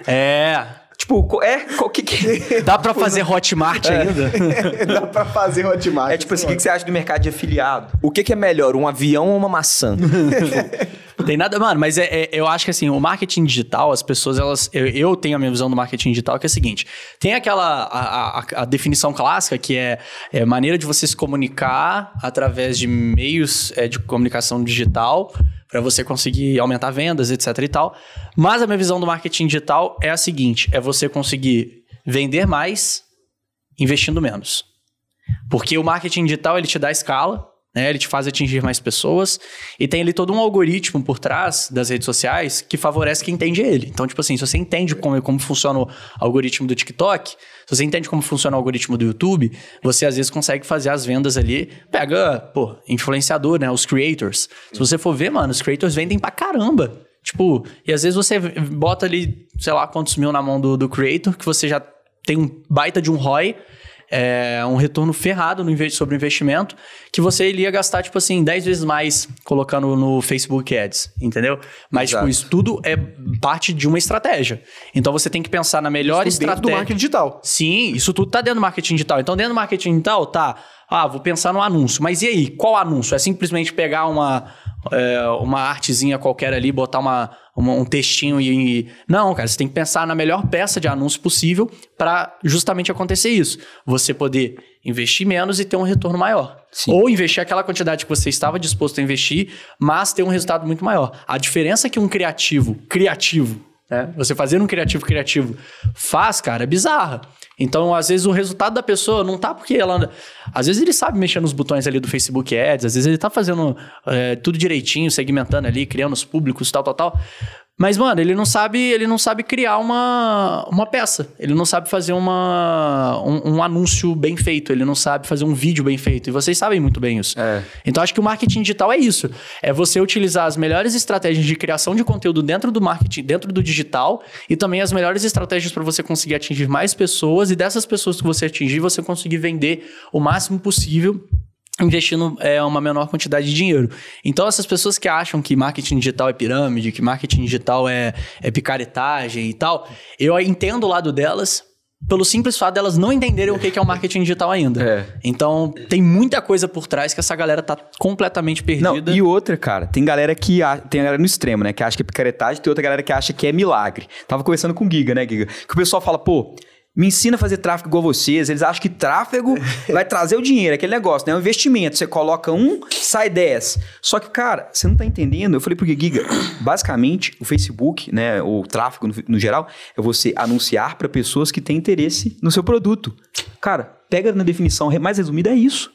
É.
Tipo, é... O que que... [LAUGHS]
Dá pra fazer Hotmart ainda? [LAUGHS]
Dá pra fazer Hotmart.
É tipo assim, o que que você acha do mercado de afiliado?
O que, que é melhor, um avião ou uma maçã? [LAUGHS]
Tem nada, mano, mas é, é- eu acho que assim, o marketing digital, as pessoas, elas. Eu, eu tenho a minha visão do marketing digital, que é a seguinte: tem aquela. A, a- a definição clássica, que é, é maneira de você se comunicar através de meios é, de comunicação digital para você conseguir aumentar vendas, etc e tal. Mas a minha visão do marketing digital é a seguinte: é você conseguir vender mais investindo menos. Porque o marketing digital ele te dá escala, né? Ele te faz atingir mais pessoas e tem ali todo um algoritmo por trás das redes sociais que favorece quem entende ele. Então, tipo assim, se você entende como, como funciona o algoritmo do TikTok, se você entende como funciona o algoritmo do YouTube, você às vezes consegue fazer as vendas ali. Pega, pô, influenciador, né? Os creators. Se você for ver, mano, os creators vendem pra caramba. Tipo, e às vezes você bota ali, sei lá, quantos mil na mão do, do creator, que você já tem um baita de um ROI, é, um retorno ferrado no sobre o investimento, que você iria gastar, tipo assim, 10 vezes mais colocando no Facebook Ads, entendeu? Mas,
Exato.
tipo, isso tudo é parte de uma estratégia. Então, você tem que pensar na melhor
Isso dentro do
estratégia.
marketing digital.
Sim, isso tudo tá dentro do marketing digital. Então, dentro do marketing digital, tá. Ah, vou pensar no anúncio. Mas e aí? Qual anúncio? É simplesmente pegar uma, é, uma artezinha qualquer ali, botar uma, uma- um textinho e, e- Não, cara, você tem que pensar na melhor peça de anúncio possível para justamente acontecer isso. Você poder investir menos e ter um retorno maior. Ou investir aquela quantidade que você estava disposto a investir, mas ter um resultado muito maior. A diferença que um criativo, criativo, né? Você fazer um criativo criativo faz, cara, é bizarra. Então, às vezes, o resultado da pessoa não tá porque ela. Às vezes ele sabe mexer nos botões ali do Facebook Ads, às vezes ele tá fazendo é, tudo direitinho, segmentando ali, criando os públicos, tal, tal, tal. Mas, mano, ele não sabe, ele não sabe criar uma, uma peça. Ele não sabe fazer uma, um, um anúncio bem feito. Ele não sabe fazer um vídeo bem feito. E vocês sabem muito bem isso.
É.
Então, acho que o marketing digital é isso. É você utilizar as melhores estratégias de criação de conteúdo dentro do marketing, dentro do digital, e também as melhores estratégias para você conseguir atingir mais pessoas, e dessas pessoas que você atingir, você conseguir vender o máximo possível investindo é, uma menor quantidade de dinheiro. Então, essas pessoas que acham que marketing digital é pirâmide, que marketing digital é, é picaretagem e tal, eu entendo o lado delas, pelo simples fato delas não entenderem o que é o marketing digital ainda.
É.
Então, tem muita coisa por trás que essa galera tá completamente
Não,
perdida.
e outra, cara, tem galera que a- tem a galera no extremo, né, que acha que é picaretagem, tem outra galera que acha que é milagre. Tava conversando com o Giga, né, Giga? Que o pessoal fala, pô, me ensina a fazer tráfego igual vocês. Eles acham que tráfego [LAUGHS] vai trazer o dinheiro, aquele negócio, né? É um investimento. Você coloca um, sai 10. Só que, cara, você não tá entendendo. Eu falei pro Giga, basicamente, o Facebook, né, o tráfego no, no geral, é você anunciar para pessoas que têm interesse no seu produto. Cara, pega na definição mais resumida, é isso.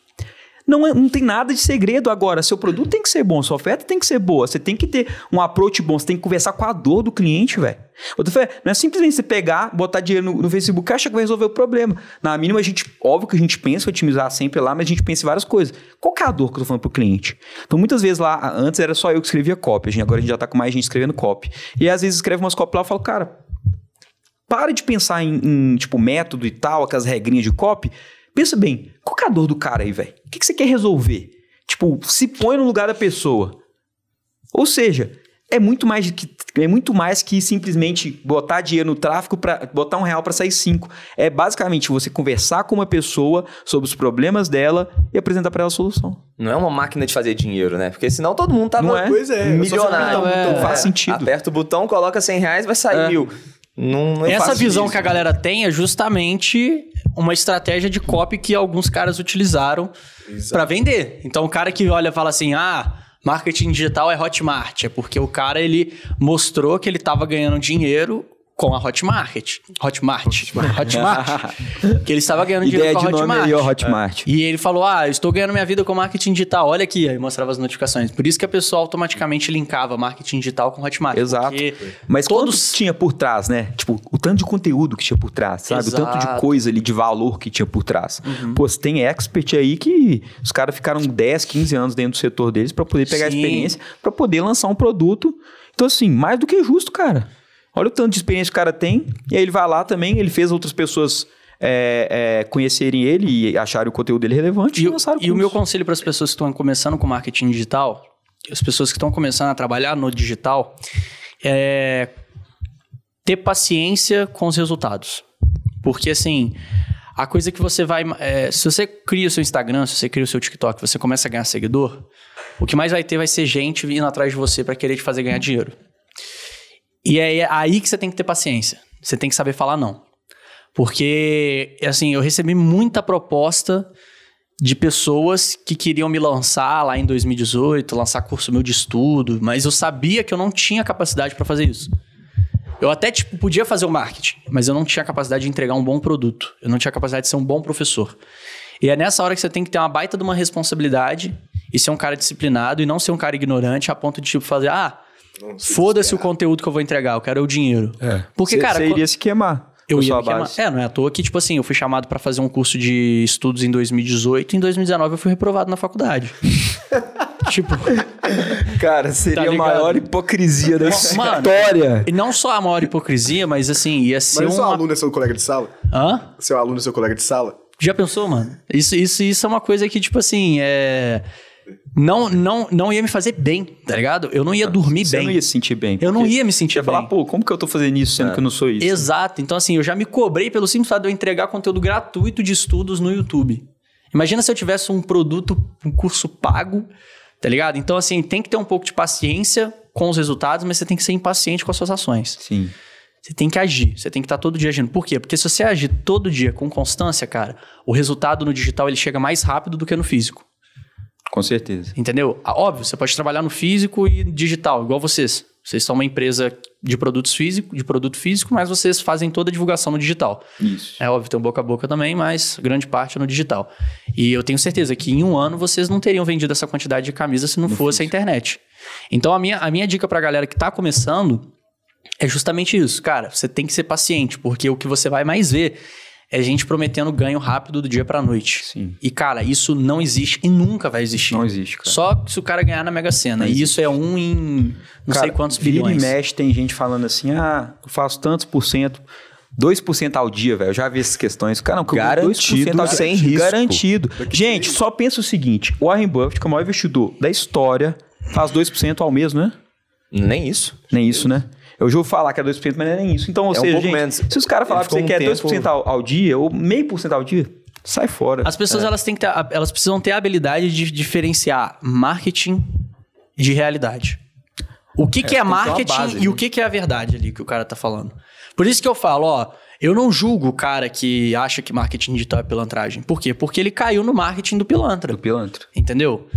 Não, é- não tem nada de segredo agora. Seu produto tem que ser bom, sua oferta tem que ser boa. Você tem que ter um approach bom, você tem que conversar com a dor do cliente, velho. Não é simplesmente você pegar, botar dinheiro no, no Facebook e achar que vai resolver o problema. Na mínima, a gente, óbvio que a gente pensa em otimizar sempre lá, mas a gente pensa em várias coisas. Qual é a dor que eu tô falando pro cliente? Então, muitas vezes lá, antes era só eu que escrevia copy, gente, agora a gente já tá com mais gente escrevendo copy. E às vezes escreve umas copy lá e falo, cara, para de pensar em, em, tipo, método e tal, aquelas regrinhas de copy. Pensa bem, qual que é a dor do cara aí, velho? O que, que você quer resolver? Tipo, se põe no lugar da pessoa. Ou seja, é muito mais que é muito mais que simplesmente botar dinheiro no tráfico para botar um real para sair cinco. É basicamente você conversar com uma pessoa sobre os problemas dela e apresentar para ela a solução.
Não é uma máquina de fazer dinheiro, né? Porque senão todo mundo tava
Não é?
Pois é.
milionário.
Não faz sentido.
Aperta o botão, coloca 100 reais, vai sair
É.
mil. Não, não
Essa visão
isso.
que a galera tem é justamente uma estratégia de copy que alguns caras utilizaram pra vender. Então o cara que olha e fala assim: "Ah, marketing digital é Hotmart", é porque o cara ele mostrou que ele tava ganhando dinheiro com a Hotmart. Hotmart. Hotmart. [LAUGHS] que ele estava ganhando dinheiro
Ideia
com a
de nome
Hotmart.
aí, ó, Hotmart.
E ele falou: Ah, eu estou ganhando minha vida com marketing digital. Olha aqui. Aí mostrava as notificações. Por isso que a pessoa automaticamente linkava marketing digital com Hotmart.
Exato. Mas
todos-
tinha por trás, né? Tipo, o tanto de conteúdo que tinha por trás, sabe? O tanto
Exato.
de coisa ali, de valor que tinha por trás. Pô, você tem expert aí que os caras ficaram 10, 15 anos dentro do setor deles pra poder pegar a
Sim.
experiência, pra poder lançar um produto. Então, assim, mais do que justo, cara. Olha o tanto de experiência que o cara tem. E aí ele vai lá também, ele fez outras pessoas é, é, conhecerem ele e acharem o conteúdo dele relevante
E,
e,
e o meu conselho para as pessoas que estão começando com marketing digital, as pessoas que estão começando a trabalhar no digital, é ter paciência com os resultados. Porque assim, a coisa que você vai. é, se você cria o seu Instagram, se você cria o seu TikTok, você começa a ganhar seguidor, o que mais vai ter vai ser gente vindo atrás de você para querer te fazer ganhar dinheiro. E é aí que você tem que ter paciência. Você tem que saber falar não. Porque, assim, eu recebi muita proposta de pessoas que queriam me lançar lá em 2018, lançar curso meu de estudo, mas eu sabia que eu não tinha capacidade para fazer isso. Eu até, tipo, podia fazer o marketing, mas eu não tinha capacidade de entregar um bom produto. Eu não tinha capacidade de ser um bom professor. E é nessa hora que você tem que ter uma baita de uma responsabilidade e ser um cara disciplinado e não ser um cara ignorante a ponto de, tipo, fazer, ah, foda-se o conteúdo que eu vou entregar, eu quero o dinheiro. Porque,
Cê-
cara,
cê
quan-
iria se queimar.
eu ia me queimar. É, não é à toa que, tipo assim, eu fui chamado pra fazer um curso de estudos em 2018 e em 2019 eu fui reprovado na faculdade. [LAUGHS] tipo,
Cara, seria
Tá
a maior hipocrisia da
Mano,
história.
e não só a maior hipocrisia, mas assim, ia ser
Mas o seu
uma...
aluno é seu colega de sala?
Hã?
Seu aluno é seu colega de sala?
Já pensou, mano? Isso, isso, isso é uma coisa que, tipo assim, é... Não, não, não ia me fazer bem, tá ligado? Eu não ia dormir
Você
bem.
não ia se sentir bem.
Eu não ia me sentir
Você ia falar,
bem.
pô, como que eu tô fazendo isso sendo que eu não sou isso?
Exato. Então, assim, eu já me cobrei pelo simples fato de eu entregar conteúdo gratuito de estudos no YouTube. Imagina se eu tivesse um produto, um curso pago, tá ligado? Então, assim, tem que ter um pouco de paciência com os resultados, mas você tem que ser impaciente com as suas ações.
Sim.
Você tem que agir, você tem que estar todo dia agindo. Por quê? Porque se você agir todo dia com constância, cara, o resultado no digital ele chega mais rápido do que no físico.
Com certeza.
Entendeu? Ah, Óbvio, você pode trabalhar no físico e digital, igual vocês. Vocês são uma empresa de produtos físicos, de produto físico, mas vocês fazem toda a divulgação no digital.
Isso.
É óbvio, tem um boca a boca também, mas grande parte é no digital. E eu tenho certeza que em um ano vocês não teriam vendido essa quantidade de camisas se não fosse a internet. Então a minha, a minha dica pra galera que tá começando é justamente isso. Cara, você tem que ser paciente, porque o que você vai mais ver é gente prometendo ganho rápido do dia pra noite.
Sim.
E, cara, isso não existe e nunca vai existir.
Não existe, cara.
Só se o cara ganhar na Mega Sena. E isso é um em não sei
Cara,
quantos
vira
bilhões.
e mexe, tem gente falando assim, ah, eu faço tantos por cento, 2% ao dia, velho. Eu já vi essas questões. Cara, não, que eu ganho
Garantido,
2% ao dia.
sem risco.
Garantido. Gente, só pensa o seguinte, o Warren Buffett, que é o maior investidor da história, faz 2% ao mês, né?
Nem isso.
Nem isso, né? Eu já ouvi falar que é 2%, mas não é nem isso. Então, ou
É um
seja,
pouco
gente,
menos.
se os caras falarem pra você que
ficou
é
um
2% ao, ao dia, ou meio por cento ao dia, sai fora.
As pessoas elas têm que ter, a- elas precisam ter a habilidade de diferenciar marketing de realidade. O que, que é
uma
marketing
base,
e
né?
o que, que é a verdade ali que o cara tá falando. Por isso que eu falo, ó, eu não julgo o cara que acha que marketing digital é pilantragem. Por quê? Porque ele caiu no marketing do pilantra.
Do pilantra.
Entendeu?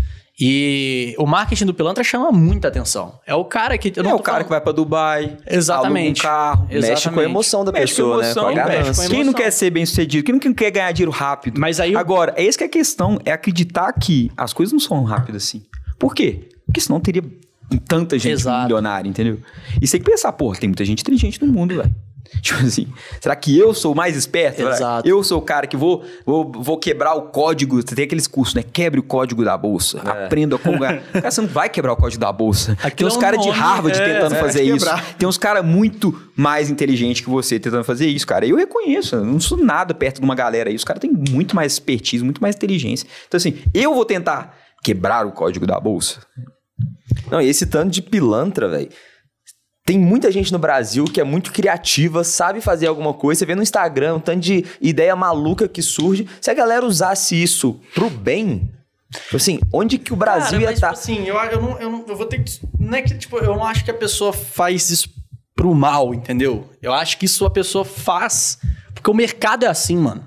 E o marketing do pilantra chama muita atenção. É o cara que. eu não
é o cara
falando-
que vai pra Dubai,
Exatamente.
aluga um carro,
Mexe com a
Exatamente.
emoção da
mexe
pessoa,
com emoção,
né? Com a ganância.
Quem não quer ser bem sucedido? Quem não quer ganhar dinheiro rápido?
Mas aí
Agora, é isso que é a questão, é acreditar que as coisas não são rápidas assim. Por quê? Porque senão teria tanta gente
Exato.
milionária, entendeu? E você tem que pensar, porra, tem muita gente inteligente no mundo, velho. [LAUGHS] Tipo assim, será que eu sou mais esperto?
Exato.
Eu sou o cara que vou, vou, vou quebrar o código. Você tem aqueles cursos, né? Quebre o código da bolsa.
É.
Aprenda como ganhar. [LAUGHS] Cara, você não vai quebrar o código da bolsa. tem
Aquilo
uns
é um
caras de Harvard
é,
tentando
é,
fazer
de
isso. Tem uns caras muito mais inteligentes que você tentando fazer isso, cara. Eu reconheço, eu não sou nada perto de uma galera aí. Os caras têm muito mais expertise, muito mais inteligência. Então, assim, eu vou tentar quebrar o código da bolsa.
Não, e esse tanto de pilantra, velho. Tem muita gente no Brasil que é muito criativa, sabe fazer alguma coisa. Você vê no Instagram um tanto de ideia maluca que surge. Se a galera usasse isso pro bem, tipo assim, onde que o Brasil
Cara,
ia estar?
tipo assim, eu, eu, não, eu, não, eu vou ter que. Não é que, tipo, eu não acho que a pessoa faz isso pro mal, entendeu? Eu acho que isso a pessoa faz. Porque o mercado é assim, mano.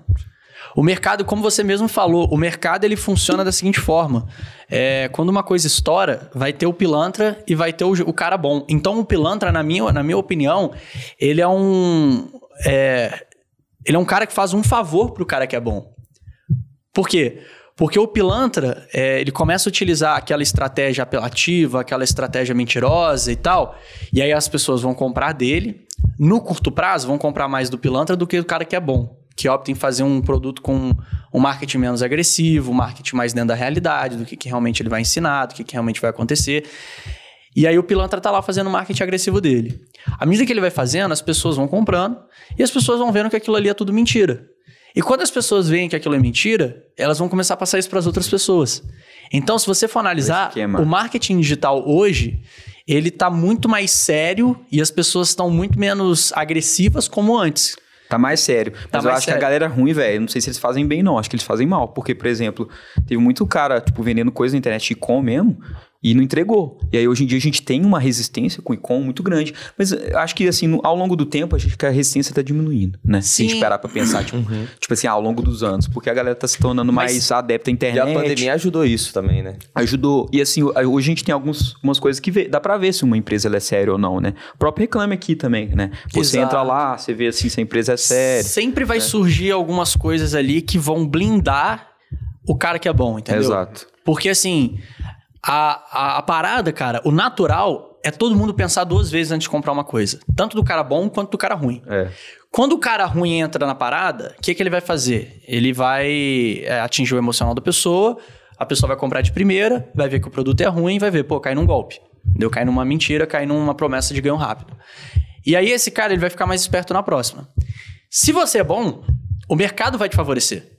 O mercado, como você mesmo falou, o mercado ele funciona da seguinte forma: É, quando uma coisa estoura, vai ter o pilantra e vai ter o, o cara bom. Então, o pilantra, na minha, na minha opinião, ele é um. é, ele é um cara que faz um favor pro cara que é bom. Por quê? Porque o pilantra, é, ele começa a utilizar aquela estratégia apelativa, aquela estratégia mentirosa e tal, e aí as pessoas vão comprar dele. No curto prazo, vão comprar mais do pilantra do que do cara que é bom, que opta em fazer um produto com um marketing menos agressivo, um marketing mais dentro da realidade, do que, que realmente ele vai ensinar, do que, que realmente vai acontecer. E aí o pilantra tá lá fazendo o marketing agressivo dele. À medida que ele vai fazendo, as pessoas vão comprando e as pessoas vão vendo que aquilo ali é tudo mentira. E quando as pessoas veem que aquilo é mentira, elas vão começar a passar isso para as outras pessoas. Então, se você for analisar, o marketing digital hoje, ele tá muito mais sério e as pessoas estão muito menos agressivas como antes.
Tá mais sério. Mas eu
mais
acho que a
sério.
galera é ruim, velho. Não sei se eles fazem bem, não. Acho que eles fazem mal. Porque, por exemplo, teve muito cara, tipo, vendendo coisa na internet e-com mesmo e não entregou. E aí, hoje em dia, a gente tem uma resistência com e-com muito grande. Mas eu acho que, assim, no- ao longo do tempo, acho que a resistência tá diminuindo, né? Se a gente
Sim.
parar pra pensar, tipo, tipo assim, ao longo dos anos. Porque a galera tá se tornando
Mas-
mais adepta à
E
internet.
a pandemia ajudou isso também, né?
Ajudou. E assim, hoje a gente tem alguns, algumas coisas que vê- dá pra ver se uma empresa ela é séria ou não, né? O próprio Reclame Aqui também, né? Você
Exato.
entra lá, você vê assim se a empresa é séria.
Sempre vai surgir algumas coisas ali que vão blindar o cara que é bom, entendeu?
Exato.
Porque assim, a, a, a parada, cara, o natural é todo mundo pensar duas vezes antes de comprar uma coisa. Tanto do cara bom quanto do cara ruim.
É.
Quando o cara ruim entra na parada, o que, que ele vai fazer? Ele vai é, atingir o emocional da pessoa, a pessoa vai comprar de primeira, vai ver que o produto é ruim, vai ver, pô, cai num golpe. Deu, cai numa mentira, cai numa promessa de ganho rápido. E aí esse cara ele vai ficar mais esperto na próxima. Se você é bom, o mercado vai te favorecer.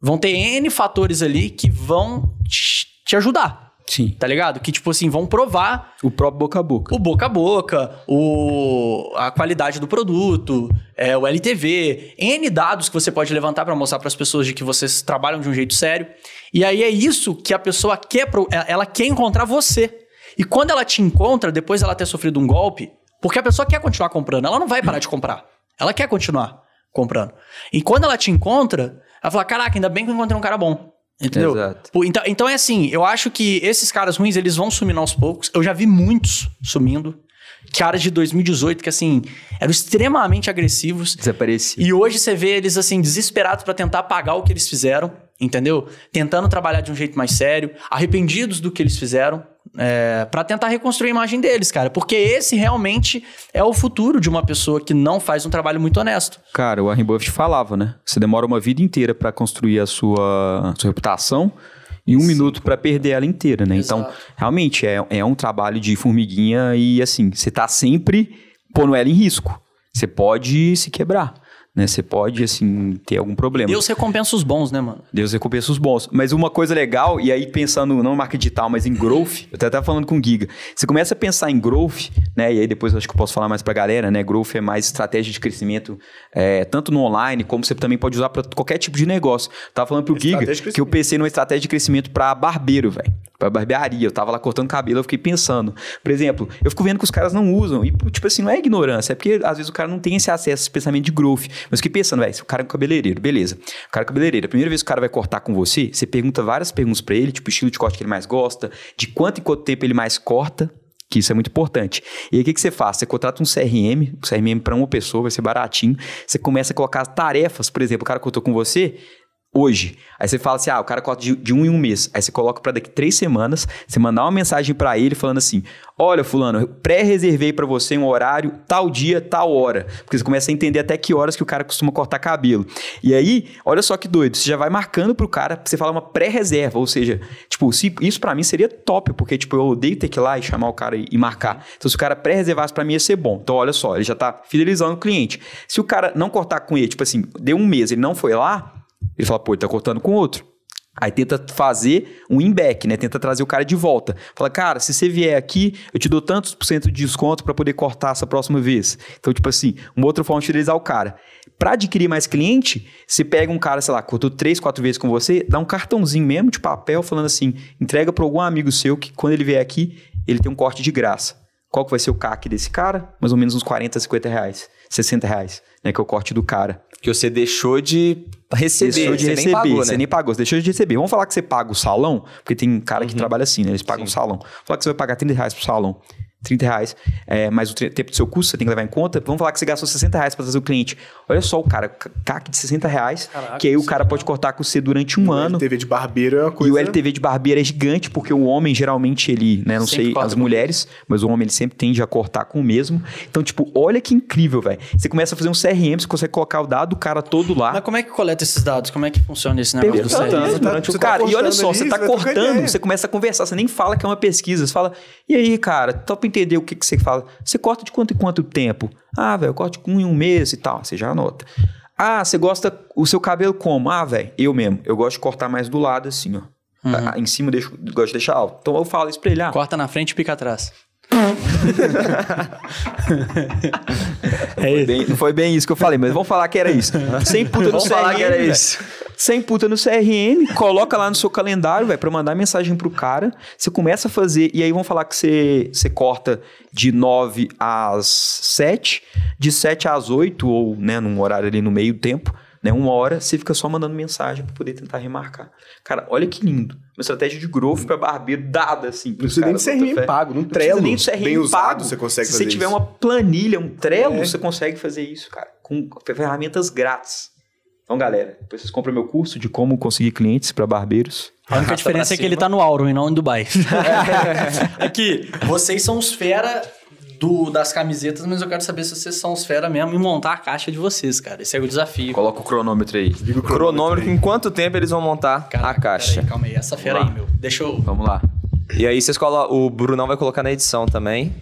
Vão ter N fatores ali que vão te, te ajudar,
Sim.
tá ligado? Que, tipo assim, vão provar
O próprio boca a boca.
o boca a boca, o, a qualidade do produto, é, o LTV, N dados que você pode levantar para mostrar para as pessoas de que vocês trabalham de um jeito sério. E aí é isso que a pessoa quer, pro- ela- ela quer encontrar você. E quando ela te encontra, depois dela ter sofrido um golpe, porque a pessoa quer continuar comprando, ela não vai parar de comprar. Ela quer continuar comprando. E quando ela te encontra, ela fala: Caraca, ainda bem que eu encontrei um cara bom. Entendeu?
Exato.
Então, então é assim, eu acho que esses caras ruins, eles vão sumindo aos poucos. Eu já vi muitos sumindo. Caras de 2018 que, assim, eram extremamente agressivos.
Desaparecia.
E hoje você vê eles, assim, desesperados pra tentar pagar o que eles fizeram, entendeu? Tentando trabalhar de um jeito mais sério, arrependidos do que eles fizeram, é, para tentar reconstruir a imagem deles, cara. Porque esse realmente é o futuro de uma pessoa que não faz um trabalho muito honesto.
Cara, o Warren Buffett falava, né? Você demora uma vida inteira pra construir a sua, sua reputação e um minuto pra perder ela inteira, né? Então,
Exato.
realmente é, é um trabalho de formiguinha e assim, você tá sempre pondo ela em risco. Você pode se quebrar, né? Você pode, assim, ter algum problema.
Deus recompensa os bons, né, mano?
Deus recompensa os bons. Mas uma coisa legal, e aí pensando não em marca digital, mas em growth, eu até tava falando com o Giga. Você começa a pensar em growth, né? E aí depois eu acho que eu posso falar mais pra galera, né? Growth é mais estratégia de crescimento, é, tanto no online, como você também pode usar pra qualquer tipo de negócio. Eu tava falando pro Giga que eu pensei numa estratégia de crescimento pra barbeiro, velho. Pra barbearia. Eu tava lá cortando cabelo, eu fiquei pensando. Por exemplo, eu fico vendo que os caras não usam. E, tipo assim, não é ignorância, é porque às vezes o cara não tem esse acesso, esse pensamento de growth. Mas fiquei pensando, velho, o cara é um cabeleireiro, beleza. O cara é cabeleireiro, a primeira vez que o cara vai cortar com você, você pergunta várias perguntas pra ele, tipo, o estilo de corte que ele mais gosta, de quanto em quanto tempo ele mais corta, que isso é muito importante. E aí o que, que você faz? Você contrata um CRM, um CRM para uma pessoa, vai ser baratinho. Você começa a colocar tarefas, por exemplo, o cara cortou com você hoje. Aí você fala assim: ah, o cara corta de, de um em um mês. Aí você coloca para daqui três semanas, você mandar uma mensagem para ele falando assim: olha, Fulano, eu pré-reservei para você um horário, tal dia, tal hora. Porque você começa a entender até que horas que o cara costuma cortar cabelo. E aí, olha só que doido, você já vai marcando pro cara, você fala uma pré-reserva, ou seja, tipo, se, isso para mim seria top, porque, tipo, eu odeio ter que ir lá e chamar o cara e, e marcar. Então, se o cara pré-reservasse para mim, ia ser bom. Então, olha só, ele já tá fidelizando o cliente. Se o cara não cortar com ele, tipo assim, deu um mês, ele não foi lá, ele fala, pô, ele tá cortando com outro. Aí tenta fazer um in-back, né? Tenta trazer o cara de volta. Fala, cara, se você vier aqui, eu te dou tantos por cento de desconto para poder cortar essa próxima vez. Então, tipo assim, uma outra forma de fidelizar o cara. Para adquirir mais cliente, você pega um cara, sei lá, cortou três, quatro vezes com você, dá um cartãozinho mesmo de papel falando assim, entrega para algum amigo seu que quando ele vier aqui, ele tem um corte de graça. Qual que vai ser o CAC desse cara? Mais ou menos uns 40, 50 reais, 60 reais, né? Que é o corte do cara.
Que você deixou de receber.
Deixou de
você
receber,
nem pagou, né?
você nem pagou, você deixou de receber. Vamos falar que você paga o salão, porque tem cara que trabalha assim, né? Eles pagam o salão. Vamos falar que você vai pagar 30 reais pro salão. 30 reais, é, mais o tempo do seu custo, você tem que levar em conta. Vamos falar que você gastou 60 reais para trazer o cliente. Olha só o cara, CAC de 60 reais,
Caraca,
que aí o cara
é
pode cortar com você durante um ano.
TV de barbeiro é uma
E
coisa...
o LTV de barbeiro é gigante, porque o homem, geralmente, ele, né, não
Sempre
sei as mulheres, mas o homem, ele sempre tende a cortar com o mesmo. Então, tipo, olha que incrível, velho. Você começa a fazer um CRM, você consegue colocar o dado do cara todo lá.
Mas como é que coleta esses dados? Como é que funciona esse negócio do
Perguntando
CRM?
Tá-
durante o
você tá
cara. e olha
cortando
só,
ali,
você tá
trocar
cortando, você começa a conversar, você nem fala que é uma pesquisa. Você fala, e aí, cara, só pra entender o que, que você fala. Você corta de quanto em quanto tempo? Ah, velho, eu corto com um em um mês e tal. Você já anota. Ah, você gosta o seu cabelo como? Ah, velho, eu mesmo. Eu gosto de cortar mais do lado, assim, ó. Ah, Em cima eu deixo, gosto de deixar alto. Então eu falo isso pra ele. Ah,
Corta na frente e pica atrás.
Foi bem- não foi bem isso que eu falei, mas vamos falar que era isso. Sem puta no
Vamos
CRM.
falar que era isso.
Sem puta no CRM, coloca lá no seu calendário, velho, pra mandar mensagem pro cara. Você começa a fazer, e aí vamos falar que você, você corta de 9 às 7, de 7 às 8, ou, né, num horário ali no meio do tempo, né, uma hora, você fica só mandando mensagem pra poder tentar remarcar. Cara, olha que lindo. Uma estratégia de growth pra barbeiro dada, assim.
Não precisa nem de
caras, bota
CRM pago, num
Não precisa nem de CRM
bem usado, você consegue
Se
fazer
você tiver
isso.
uma planilha, um Trello,
É.
você consegue fazer isso, cara. Com ferramentas grátis. Então, galera, depois vocês compram meu curso de como conseguir clientes para barbeiros.
A única diferença é que ele tá no Auron e não em Dubai. [LAUGHS] Aqui, vocês são os fera do, das camisetas, mas eu quero saber se vocês são os fera mesmo em montar a caixa de vocês, cara. Esse é o desafio.
Coloca o cronômetro aí.
Liga o
Cronômetro,
aí.
em quanto tempo eles vão montar
Caraca,
a caixa.
peraí, calma aí, essa fera aí, meu. Deixa eu.
Vamos lá.
E aí vocês colocam. O Brunão vai colocar na edição também.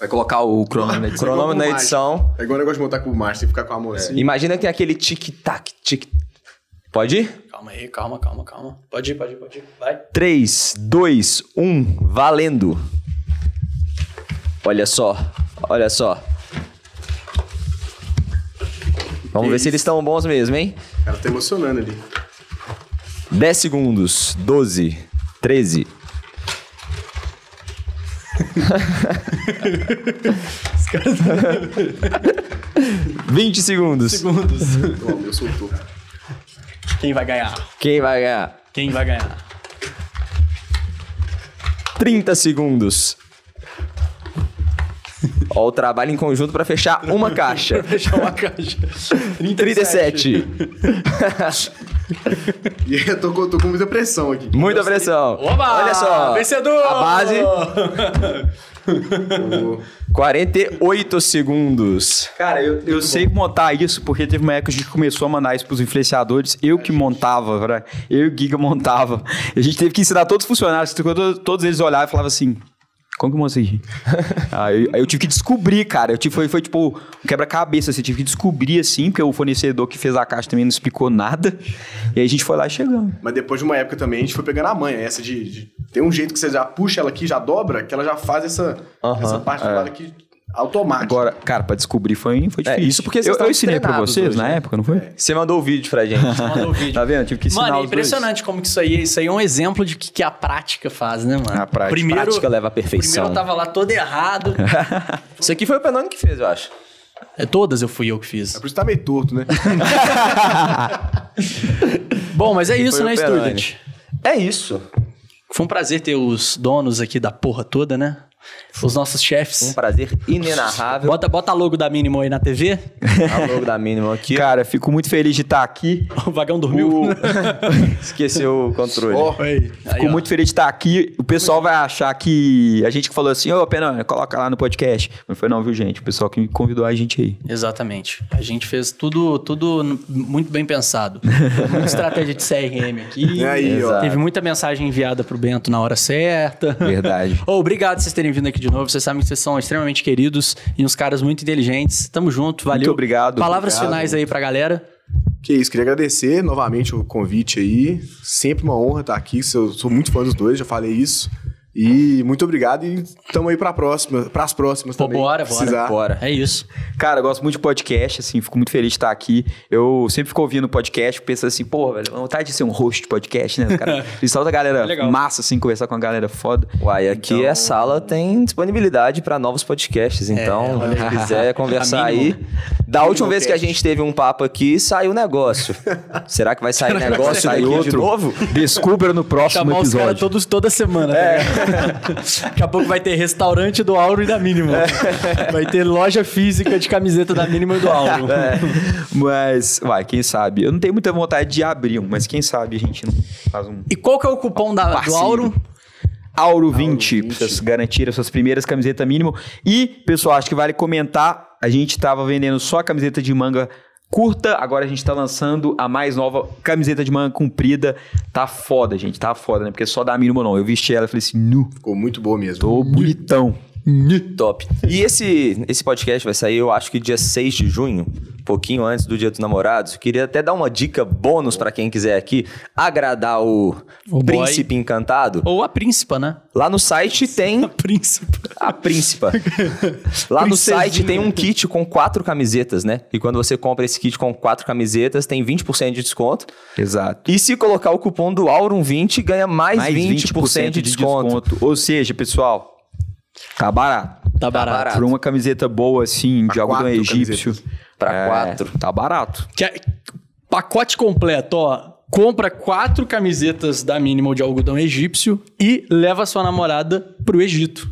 Vai colocar o cronômetro aí.
Cronômetro na edição.
É igual o negócio de montar com o Márcio, ficar com a mão assim.
Imagina que tem aquele tic-tac, tic. Pode ir?
Calma aí, calma, calma, calma. Pode ir, pode ir, pode ir. Vai.
3, 2, 1, valendo. Olha só, olha só. Vamos ver se eles estão bons mesmo, hein?
O cara tá emocionando ali.
10 segundos, 12, 13. [LAUGHS] Vinte segundos.
Segundos.
Ó, meu soltou.
Quem vai ganhar?
Quem vai ganhar?
Quem vai ganhar?
30 segundos. [LAUGHS] Ó, o trabalho em conjunto pra fechar uma caixa. [LAUGHS]
Fechar uma caixa.
37. [LAUGHS]
E eu tô, com- tô com muita pressão aqui.
Muita pressão.
Oba!
Olha só.
Vencedor!
A base. 48 segundos.
Cara, eu, eu sei montar isso porque teve uma época que a gente começou a mandar isso pros influenciadores. Eu que montava, né? eu e o Giga montava. E a gente teve que ensinar todos os funcionários. Todos, todos eles olhavam e falavam assim: Como que isso [LAUGHS] aqui? aí, eu, aí eu tive que descobrir, cara. Eu tive, foi, foi tipo um quebra-cabeça. Assim, eu tive que descobrir assim, porque o fornecedor que fez a caixa também não explicou nada. E aí a gente foi lá e chegamos.
Mas depois de uma época também, a gente foi pegando a manha. Essa de, de- Tem um jeito que você já puxa ela aqui, já dobra, que ela já faz essa, essa parte do lado aqui automática.
Agora, cara, pra descobrir foi, foi
É,
difícil.
isso porque vocês
eu, eu ensinei pra vocês
hoje,
na
né?
época, não foi?
Você mandou o vídeo pra gente.
Mandou o [LAUGHS] vídeo.
Tá vendo? Tive que ensinar
Mano, é
os dois.
impressionante como que isso aí, isso aí é um exemplo de que, que a prática faz, né, mano?
A prática.
Primeiro,
Prática leva à perfeição.
Primeiro eu tava lá todo errado. [LAUGHS]
Isso aqui foi o Penone que fez, eu acho.
É, todas eu fui eu que fiz.
É por isso que tá meio torto, né? [LAUGHS]
Bom, mas é isso,
Foi
né. Student?
É isso.
Foi um prazer ter os donos aqui da porra toda, né? Os nossos
Um
chefes.
prazer inenarrável.
Bota, bota a logo da Mínimo aí na TV.
A logo da mínima aqui.
Cara, fico muito feliz de estar aqui. [LAUGHS]
O vagão dormiu.
O- [LAUGHS]
Esqueceu o controle.
Aí,
Fico
ó.
muito feliz de estar aqui. O pessoal vai achar que a gente que falou assim, ô, Pena, coloca lá no podcast. Não foi não, viu, gente? O pessoal que convidou a gente aí.
Exatamente. A gente fez tudo, tudo muito bem pensado. Muita estratégia de CRM aqui.
E aí, ó.
Teve muita mensagem enviada pro Bento na hora certa.
Verdade. [LAUGHS]
Ô, obrigado por vocês terem vindo aqui de novo. Vocês sabem que vocês são extremamente queridos e uns caras muito inteligentes. Tamo junto, valeu.
Muito obrigado.
Palavras
Obrigado.
finais aí pra galera.
Que isso, queria agradecer novamente o convite aí. Sempre uma honra estar aqui. Eu sou muito fã dos dois, já falei isso. E muito obrigado e tamo aí pra próxima, pras próximas
Pô,
também.
bora,
precisar.
bora. É isso.
Cara, eu gosto muito de podcast, assim, fico muito feliz de estar aqui. Eu sempre fico ouvindo podcast, pensando assim, pô, velho, vontade de ser um host de podcast, né? Cara, e só da galera
Legal.
massa, assim, conversar com a galera foda.
Uai, aqui
Então-
a sala tem disponibilidade para novos podcasts. Então,
olha
se
aí.
quiser [LAUGHS] conversar
A
aí. Da última vez que a gente teve um papo aqui, saiu negócio. [LAUGHS] Será que vai sair negócio
sair
daqui
outro?
de novo?
Descubra no próximo
Chamar os caras
episódio.
todos toda semana. É. Daqui a pouco vai ter restaurante do Auro e da Mínimo. Vai ter loja física de camiseta da Mínimo e do Auro.
Mas, vai, quem sabe? Eu não tenho muita vontade de abrir um, mas quem sabe a gente não faz um
E qual que é o cupom da, do. Auro?
Auro 20, pra vocês garantirem as suas primeiras camisetas mínimo. E, pessoal, acho que vale comentar, a gente tava vendendo só a camiseta de manga curta, agora a gente tá lançando a mais nova camiseta de manga comprida. Tá foda, gente, tá foda, né? Porque só dá mínimo não. Eu vesti ela e falei assim, nu,
Ficou muito boa mesmo.
tô bonitão.
Top. E esse, esse podcast vai sair, eu acho que dia 6 de junho, pouquinho antes do Dia dos Namorados. Queria até dar uma dica bônus para quem quiser aqui agradar o,
O boy.
príncipe encantado.
Ou a Príncipa, né?
Lá no site tem [LAUGHS]
Príncipa.
a príncipa. [LAUGHS] Lá no site tem um kit com quatro camisetas, né? E quando você compra esse kit com quatro camisetas, tem 20% de desconto.
Exato.
E se colocar o cupom do Aurum20, ganha mais,
Mais
20%, de desconto.
Ou seja, pessoal, tá barato.
Tá barato.
barato.
Por uma camiseta boa, assim, de
Pra
algodão
quatro
egípcio.
camisetas.
Pra
É,
quatro.
Tá barato.
Que é- pacote completo, ó. Compra quatro camisetas da Minimal de algodão egípcio e leva sua namorada pro Egito.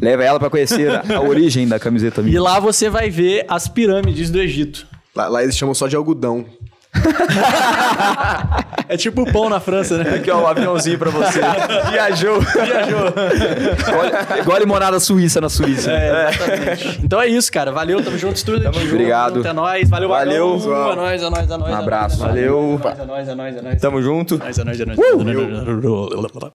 Leva ela pra conhecer a, a origem da camiseta
E
minha.
lá você vai ver as pirâmides do Egito.
Lá, lá eles chamam só de algodão.
É tipo o pão na França, né?
Aqui, ó, um aviãozinho pra você. Viajou.
Viajou.
Igual, igual limonada suíça na Suíça.
É, exatamente. Então é isso, cara. Valeu, tamo junto, estúdio. Tamo junto.
Obrigado.
Até nóis. Valeu,
Valeu.
Vagão. É nóis, é nóis, é nóis.
Um abraço.
É
Valeu.
É nóis, é nóis, é nóis. É nóis,
Tamo junto.
é nóis, é nóis. é nóis.